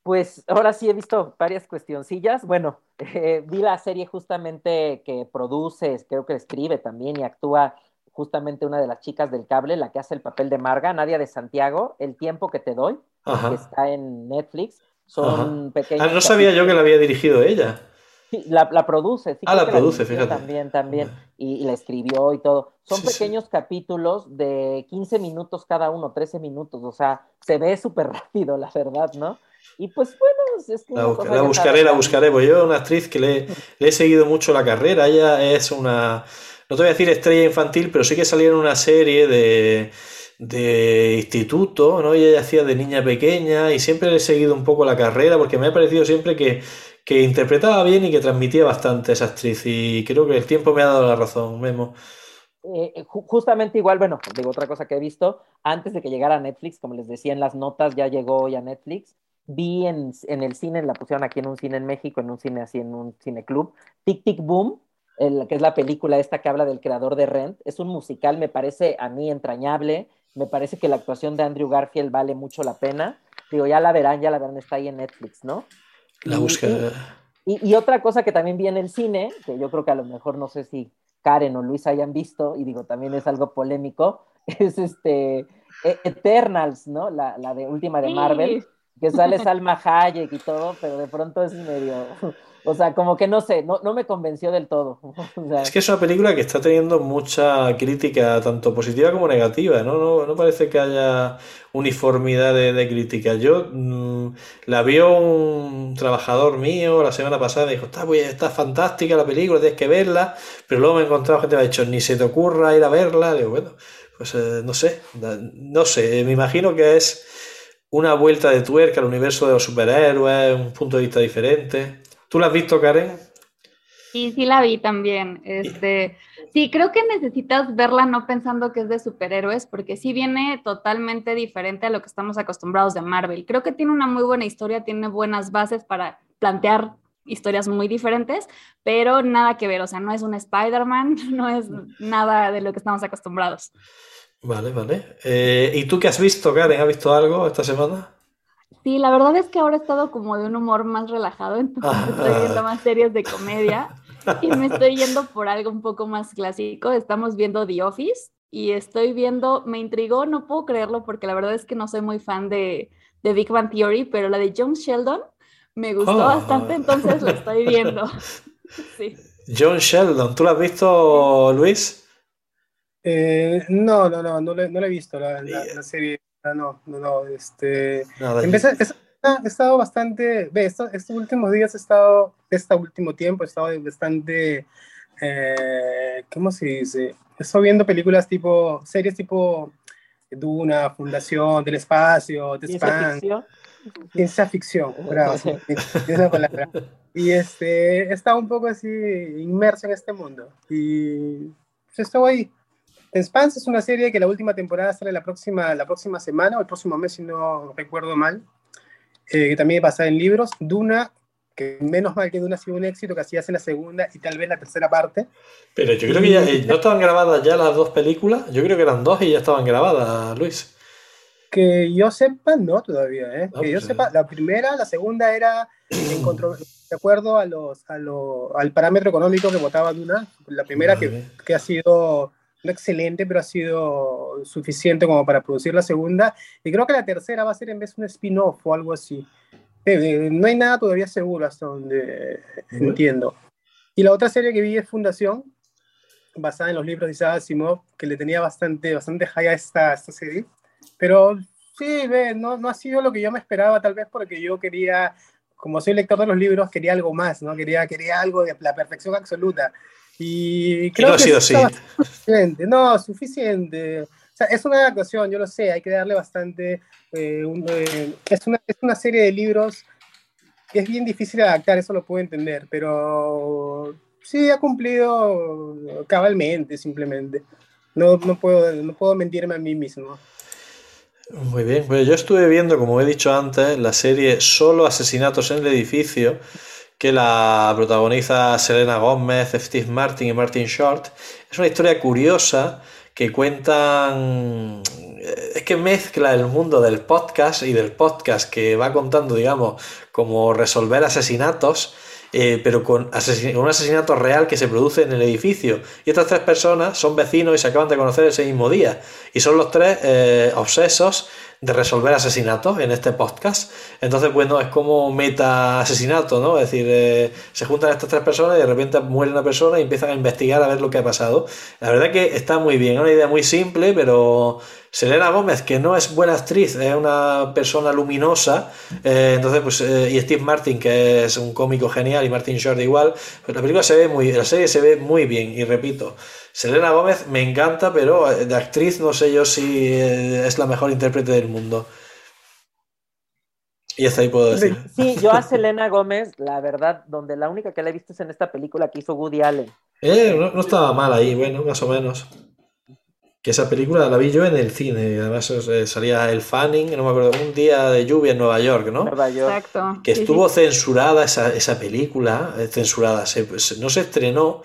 Pues ahora sí he visto varias cuestioncillas. Bueno, eh, vi la serie justamente que produce, creo que escribe también y actúa justamente una de las chicas del cable, la que hace el papel de Marga, Nadia de Santiago, El tiempo que te doy, que está en Netflix. Son pequeños. Ah, no sabía yo que la había dirigido ella. Sí, la, la produce, sí. Ah, la produce, fíjate. También, también. Y, y la escribió y todo. Son Sí, sí. pequeños capítulos de 15 minutos cada uno, 13 minutos. O sea, se ve súper rápido, la verdad, ¿no? Y pues bueno, es- una La, cosa la buscaré, la buscaré, pues yo una actriz que le, le he seguido mucho la carrera, ella es una, no te voy a decir estrella infantil, pero sí que salía en una serie de, de instituto, ¿no? Y ella hacía de niña pequeña y siempre le he seguido un poco la carrera porque me ha parecido siempre que, que interpretaba bien y que transmitía bastante esa actriz y creo que el tiempo me ha dado la razón, Memo. Eh, eh, ju- justamente igual, bueno, digo otra cosa que he visto, antes de que llegara a Netflix, como les decía en las notas, ya llegó hoy a Netflix, vi en, en el cine, la pusieron aquí en un cine en México, en un cine así, en un cine club, Tic Tic Boom, que es la película esta que habla del creador de Rent, es un musical, me parece a mí entrañable, me parece que la actuación de Andrew Garfield vale mucho la pena, digo, ya la verán, ya la verán, está ahí en Netflix, ¿no? La Y- buscaré. y, y otra cosa que también vi en el cine, que yo creo que a lo mejor no sé si Karen o Luis hayan visto, y digo, también es algo polémico, es este E- Eternals, ¿no? La, la de última de Sí. Que sale Salma Hayek y todo, pero de pronto es medio, o sea, como que no sé, no, no me convenció del todo. O sea, Es que es una película que está teniendo mucha crítica, tanto positiva como negativa, ¿no? No, no parece que haya uniformidad de, de crítica. Yo mm, la vio un trabajador mío la semana pasada, me dijo, está, pues, está fantástica la película, tienes que verla, pero luego me he encontrado gente que me ha dicho, ni se te ocurra ir a verla. Digo, bueno, pues eh, no sé, no sé, me imagino que es una vuelta de tuerca al universo de los superhéroes, un punto de vista diferente. ¿Tú la has visto, Karen? Sí, sí la vi también. Este, sí, creo que necesitas verla no pensando que es de superhéroes, porque sí viene totalmente diferente a lo que estamos acostumbrados de Marvel. Creo que tiene una muy buena historia, tiene buenas bases para plantear historias muy diferentes, pero nada que ver, o sea, no es un Spider-Man, no es nada de lo que estamos acostumbrados. Vale, vale. Eh, ¿y tú qué has visto, Karen? ¿Has visto algo esta semana? Sí, la verdad es que ahora he estado como de un humor más relajado, entonces Ah. estoy viendo más series de comedia y me estoy yendo por algo un poco más clásico. Estamos viendo The Office y estoy viendo, me intrigó, no puedo creerlo porque la verdad es que no soy muy fan de, de Big Bang Theory, pero la de John Sheldon me gustó Ah. bastante, entonces la estoy viendo. Sí. John Sheldon, ¿tú lo has visto, Luis? Eh, no, no, no, no, le- no la he visto la, la- la serie. Ah, No, no, no, este... Nada. Empecé- es- he estado bastante, ve, esto- estos últimos días he estado, este último tiempo he estado bastante, eh, ¿cómo se dice? He estado viendo películas tipo, series tipo Duna, Fundación, del Espacio, The ciencia Span, ficción. ciencia ficción, bravo, sí, es la palabra. Y este, he estado un poco así inmerso en este mundo. Y pues, estoy ahí. The Spans es una serie que la última temporada sale la próxima, la próxima semana o el próximo mes, si no recuerdo mal. eh, que también basada en libros. Duna, que menos mal que Duna ha sido un éxito, que así hace la segunda y tal vez la tercera parte. Pero yo creo que ya, eh, no estaban grabadas ya las dos películas. Yo creo que eran dos y ya estaban grabadas, Luis. Que yo sepa, no todavía, ¿eh? Ah, que yo pues, sepa, la primera, la segunda era en contro- de acuerdo a los, a lo- al parámetro económico que votaba Duna. La primera que, que ha sido no excelente, pero ha sido suficiente como para producir la segunda. Y creo que la tercera va a ser en vez un spin-off o algo así. Eh, eh, no hay nada todavía seguro hasta donde entiendo. Y la otra serie que vi es Fundación, basada en los libros de Isaac Asimov, que le tenía bastante, bastante high a esta, a esta serie. Pero sí, ve, no, no ha sido lo que yo me esperaba, tal vez porque yo quería, como soy lector de los libros, quería algo más, ¿no? Quería, quería algo de la perfección absoluta. Y creo no ha que sido está así. suficiente. No, suficiente. O sea, es una adaptación, yo lo sé, hay que darle bastante. eh, un- eh, es, una, es una serie de libros que es bien difícil adaptar, eso lo puedo entender, pero sí ha cumplido cabalmente, simplemente. No, no, puedo, no puedo mentirme a mí mismo. Muy bien, pues yo estuve viendo, como he dicho antes, la serie Solo Asesinatos en el Edificio, que la protagoniza Selena Gómez, Steve Martin y Martin Short. Es una historia curiosa que cuentan... eh, Es que mezcla el mundo del podcast y del podcast que va contando, digamos, como resolver asesinatos, eh, pero con, un asesinato real que se produce en el edificio. Y estas tres personas son vecinos y se acaban de conocer ese mismo día. Y son los tres eh, obsesos de resolver asesinatos en este podcast. Entonces, bueno, es como meta asesinato, ¿no? Es decir, eh, se juntan estas tres personas y de repente muere una persona y empiezan a investigar a ver lo que ha pasado. La verdad que está muy bien, es una idea muy simple, pero Selena Gómez, que no es buena actriz, es una persona luminosa, eh, entonces, pues, eh, y Steve Martin, que es un cómico genial, y Martin Short igual, pues la película se ve muy, la serie se ve muy bien, y repito, Selena Gómez me encanta, pero eh, de actriz no sé yo si eh, es la mejor intérprete del mundo. Y hasta ahí puedo decir. Sí, yo a Selena Gómez, la verdad, donde la única que la he visto es en esta película que hizo Woody Allen. Eh, no, no estaba mal ahí, bueno, más o menos. Que esa película la vi yo en el cine, y además eh, salía el Fanning, no me acuerdo, un día de lluvia en Nueva York, ¿no? Nueva York. Exacto. que Sí, estuvo sí. censurada esa, esa película, eh, censurada, se- se- no se estrenó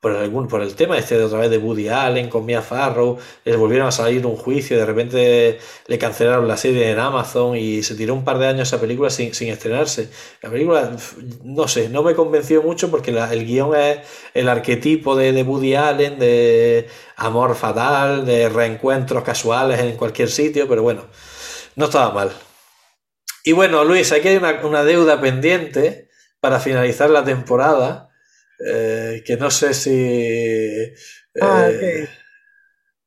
por, por el tema este de otra vez de Woody Allen con Mia Farrow, les volvieron a salir un juicio, de repente le cancelaron la serie en Amazon y se tiró un par de años esa película sin, estrenarse. La película, no sé, no me convenció mucho porque la- el guion es el arquetipo de, Woody Allen, de amor fatal, de reencuentros casuales en cualquier sitio, pero bueno, no estaba mal. Y bueno, Luis, aquí hay una deuda pendiente para finalizar la temporada, eh, que no sé si... eh, Ah, ok.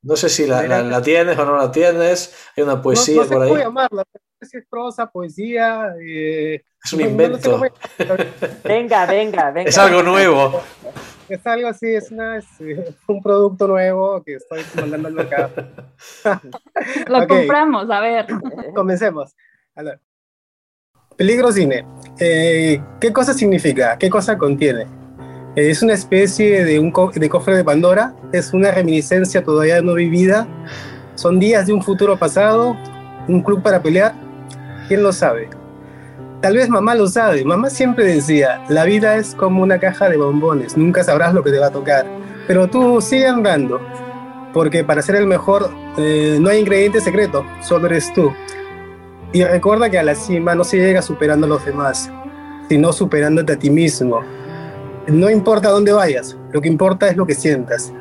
No sé si la, la- la tienes o no la tienes. Hay una No, poesía no sé por cómo ahí. llamarla, no sé si es prosa, poesía. eh, Es un no- no sé invento. cómo llamarla. Venga, venga, venga. Es algo nuevo. Es algo así, es, una, es eh, un producto nuevo que estoy mandando al mercado. Lo Ok. compramos, a ver. Comencemos. A ver. Peligro cine. Eh, ¿Qué cosa significa? ¿Qué cosa contiene? Es una especie de un de cofre de Pandora. Es una reminiscencia todavía no vivida. Son días de un futuro pasado. Un club para pelear. ¿Quién lo sabe? Tal vez mamá lo sabe. Mamá siempre decía, la vida es como una caja de bombones. Nunca sabrás lo que te va a tocar. Pero tú sigue andando. Porque para ser el mejor eh, no hay ingrediente secreto. Solo eres tú. Y recuerda que a la cima no se llega superando a los demás, sino superándote a ti mismo. No importa dónde vayas, lo que importa es lo que sientas.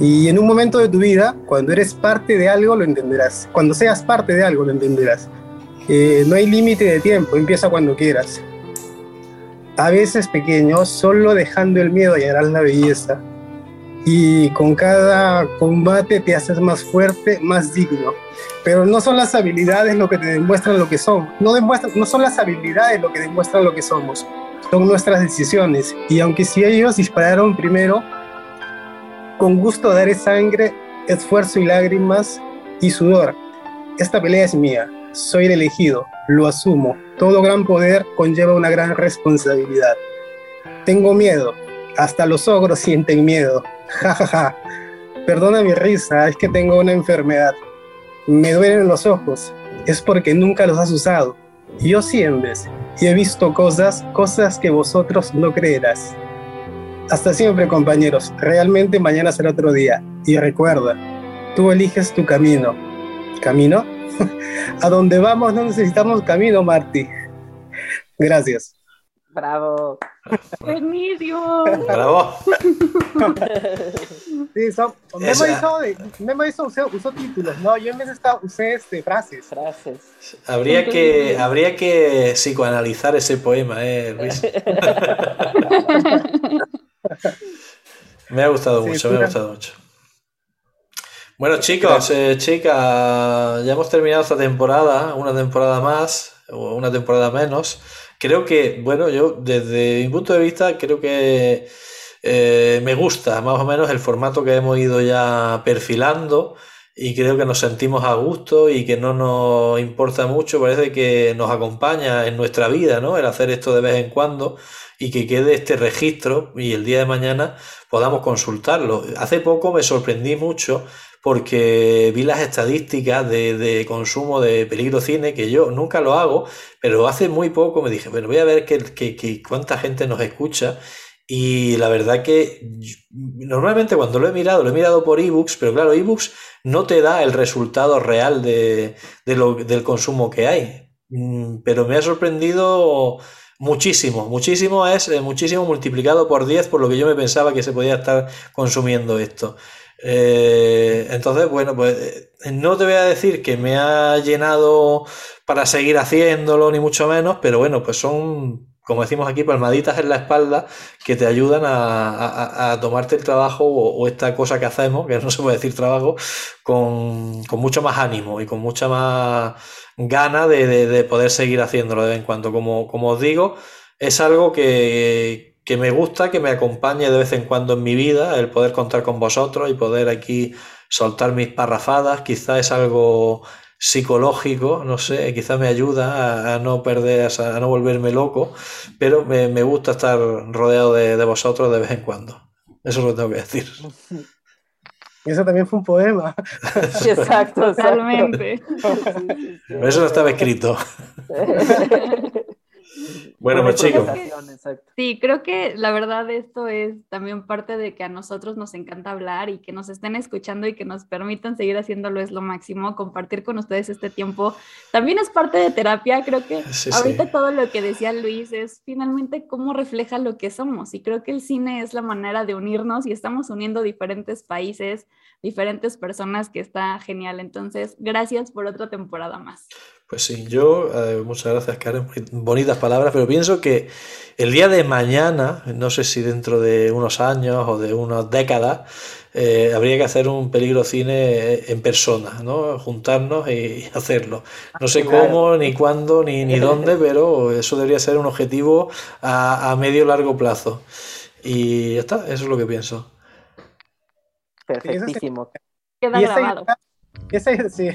Y en un momento de tu vida, cuando eres parte de algo, lo entenderás. Cuando seas parte de algo, lo entenderás. Eh, no hay límite de tiempo, empieza cuando quieras. A veces pequeño, solo dejando el miedo hallarás la belleza. Y con cada combate te haces más fuerte, más digno pero no son las habilidades lo que te demuestran lo que son. No, no son las habilidades lo que demuestran lo que somos. Son nuestras decisiones. Y aunque si ellos dispararon primero, con gusto daré sangre, esfuerzo y lágrimas y sudor. Esta pelea es mía. Soy el elegido. Lo asumo. Todo gran poder conlleva una gran responsabilidad. Tengo miedo. Hasta los ogros sienten miedo. Ja, ja, ja. Perdona mi risa, es que tengo una enfermedad me duelen los ojos, es porque nunca los has usado. Yo sí en vez, y he visto cosas, cosas que vosotros no creerás. Hasta siempre, compañeros. Realmente mañana será otro día. Y recuerda, tú eliges tu camino. ¿Camino? A donde vamos no necesitamos camino, Marty. Gracias. Bravo. Buenísimo. Bravo. Sí, son, Memo, hizo, de- Memo hizo- usó, usó títulos, ¿no? Yo en vez de esta usé este, frases. Frases. Habría que, habría que psicoanalizar ese poema, ¿eh, Luis? me ha gustado Sí, mucho, me ha gustado mucho. Bueno, chicos, eh, chicas, ya hemos terminado esta temporada, una temporada más, o una temporada menos. Creo que, bueno, yo desde mi punto de vista, creo que eh, me gusta más o menos el formato que hemos ido ya perfilando y creo que nos sentimos a gusto y que no nos importa mucho, parece que nos acompaña en nuestra vida, ¿no? El hacer esto de vez en cuando y que quede este registro y el día de mañana podamos consultarlo. Hace poco me sorprendí mucho porque vi las estadísticas de, consumo de peligro cine, que yo nunca lo hago, pero hace muy poco me dije, bueno, voy a ver que, cuánta gente nos escucha. Y la verdad que normalmente cuando lo he mirado, lo he mirado por ebooks, pero claro, ebooks no te da el resultado real de, de lo, del consumo que hay. Mm, Pero me ha sorprendido muchísimo, muchísimo es eh, muchísimo multiplicado por 10 por lo que yo me pensaba que se podía estar consumiendo esto. Eh, entonces, bueno, pues eh, no te voy a decir que me ha llenado para seguir haciéndolo, ni mucho menos, pero bueno, pues son, como decimos aquí, palmaditas en la espalda que te ayudan a, tomarte el trabajo o, esta cosa que hacemos, que no se puede decir trabajo, con, mucho más ánimo y con mucha más gana de poder seguir haciéndolo de vez en cuando. Como, como os digo, es algo que, que me gusta, que me acompañe de vez en cuando en mi vida, el poder contar con vosotros y poder aquí soltar mis parrafadas, quizá es algo psicológico, no sé, quizá me ayuda a, a no perder, a, no volverme loco, pero me, me gusta estar rodeado de, de vosotros de vez en cuando. Eso es lo que tengo que decir. Y eso también fue un poema. Exacto. Totalmente. Eso no estaba escrito. Bueno, pues chicos. Sí, creo que la verdad esto es también parte de que a nosotros nos encanta hablar y que nos estén escuchando y que nos permitan seguir haciéndolo es lo máximo. Compartir con ustedes este tiempo también es parte de terapia. Creo que Sí, ahorita sí. todo lo que decía Luis es finalmente cómo refleja lo que somos y creo que el cine es la manera de unirnos y estamos uniendo diferentes países, diferentes personas que está genial. Entonces, gracias por otra temporada más. Pues sí, yo, eh, muchas gracias Karen, bonitas palabras, pero pienso que el día de mañana, no sé si dentro de unos años o de unas décadas, eh, habría que hacer un peligro cine eh, en persona, ¿no? Juntarnos y hacerlo. No sé cómo, ni cuándo, ni, ni dónde, pero eso debería ser un objetivo a, a medio largo plazo. Y ya está, eso es lo que pienso. Perfectísimo. Queda grabado. Esa, sí,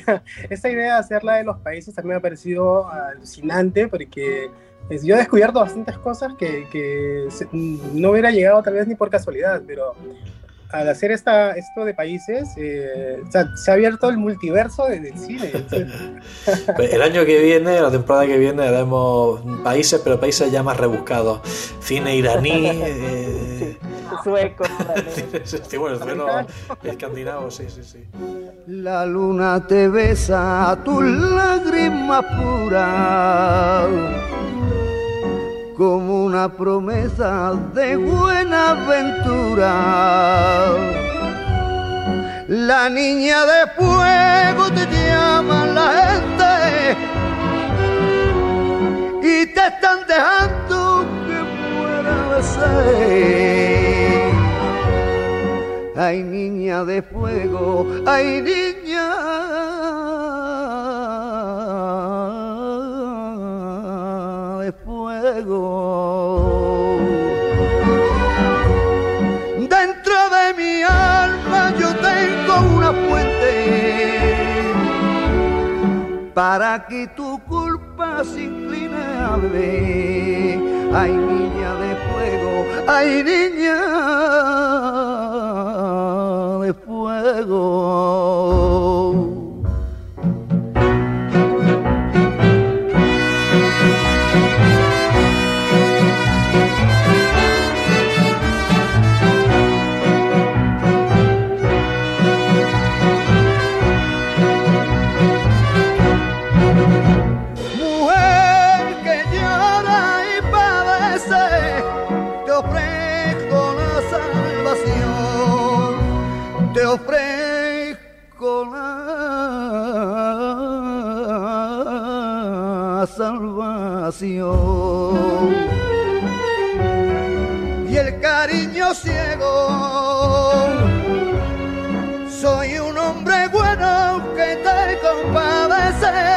esa idea de hacerla de los países también me ha parecido alucinante porque pues, yo he descubierto bastantes cosas que, que no hubiera llegado tal vez ni por casualidad, pero al hacer esta, esto de países, eh, o sea, se ha abierto el multiverso de- del cine. Pues El año que viene, la temporada que viene, haremos países, pero países ya más rebuscados. Cine iraní. eh, Sueco, danés. sí, bueno, bueno, escandinavo, sí, sí, sí. La luna te besa tus lágrimas puras como una promesa de buena aventura. La niña de fuego te llama la gente y te están dejando que muera de sed. Ay, niña de fuego, ay, niña de fuego. Dentro de mi alma yo tengo una fuente para que tu culpa se incline a beber. Ay, niña de fuego, ay, niña de fuego. Salvación. Y el cariño ciego, soy un hombre bueno que te compadece.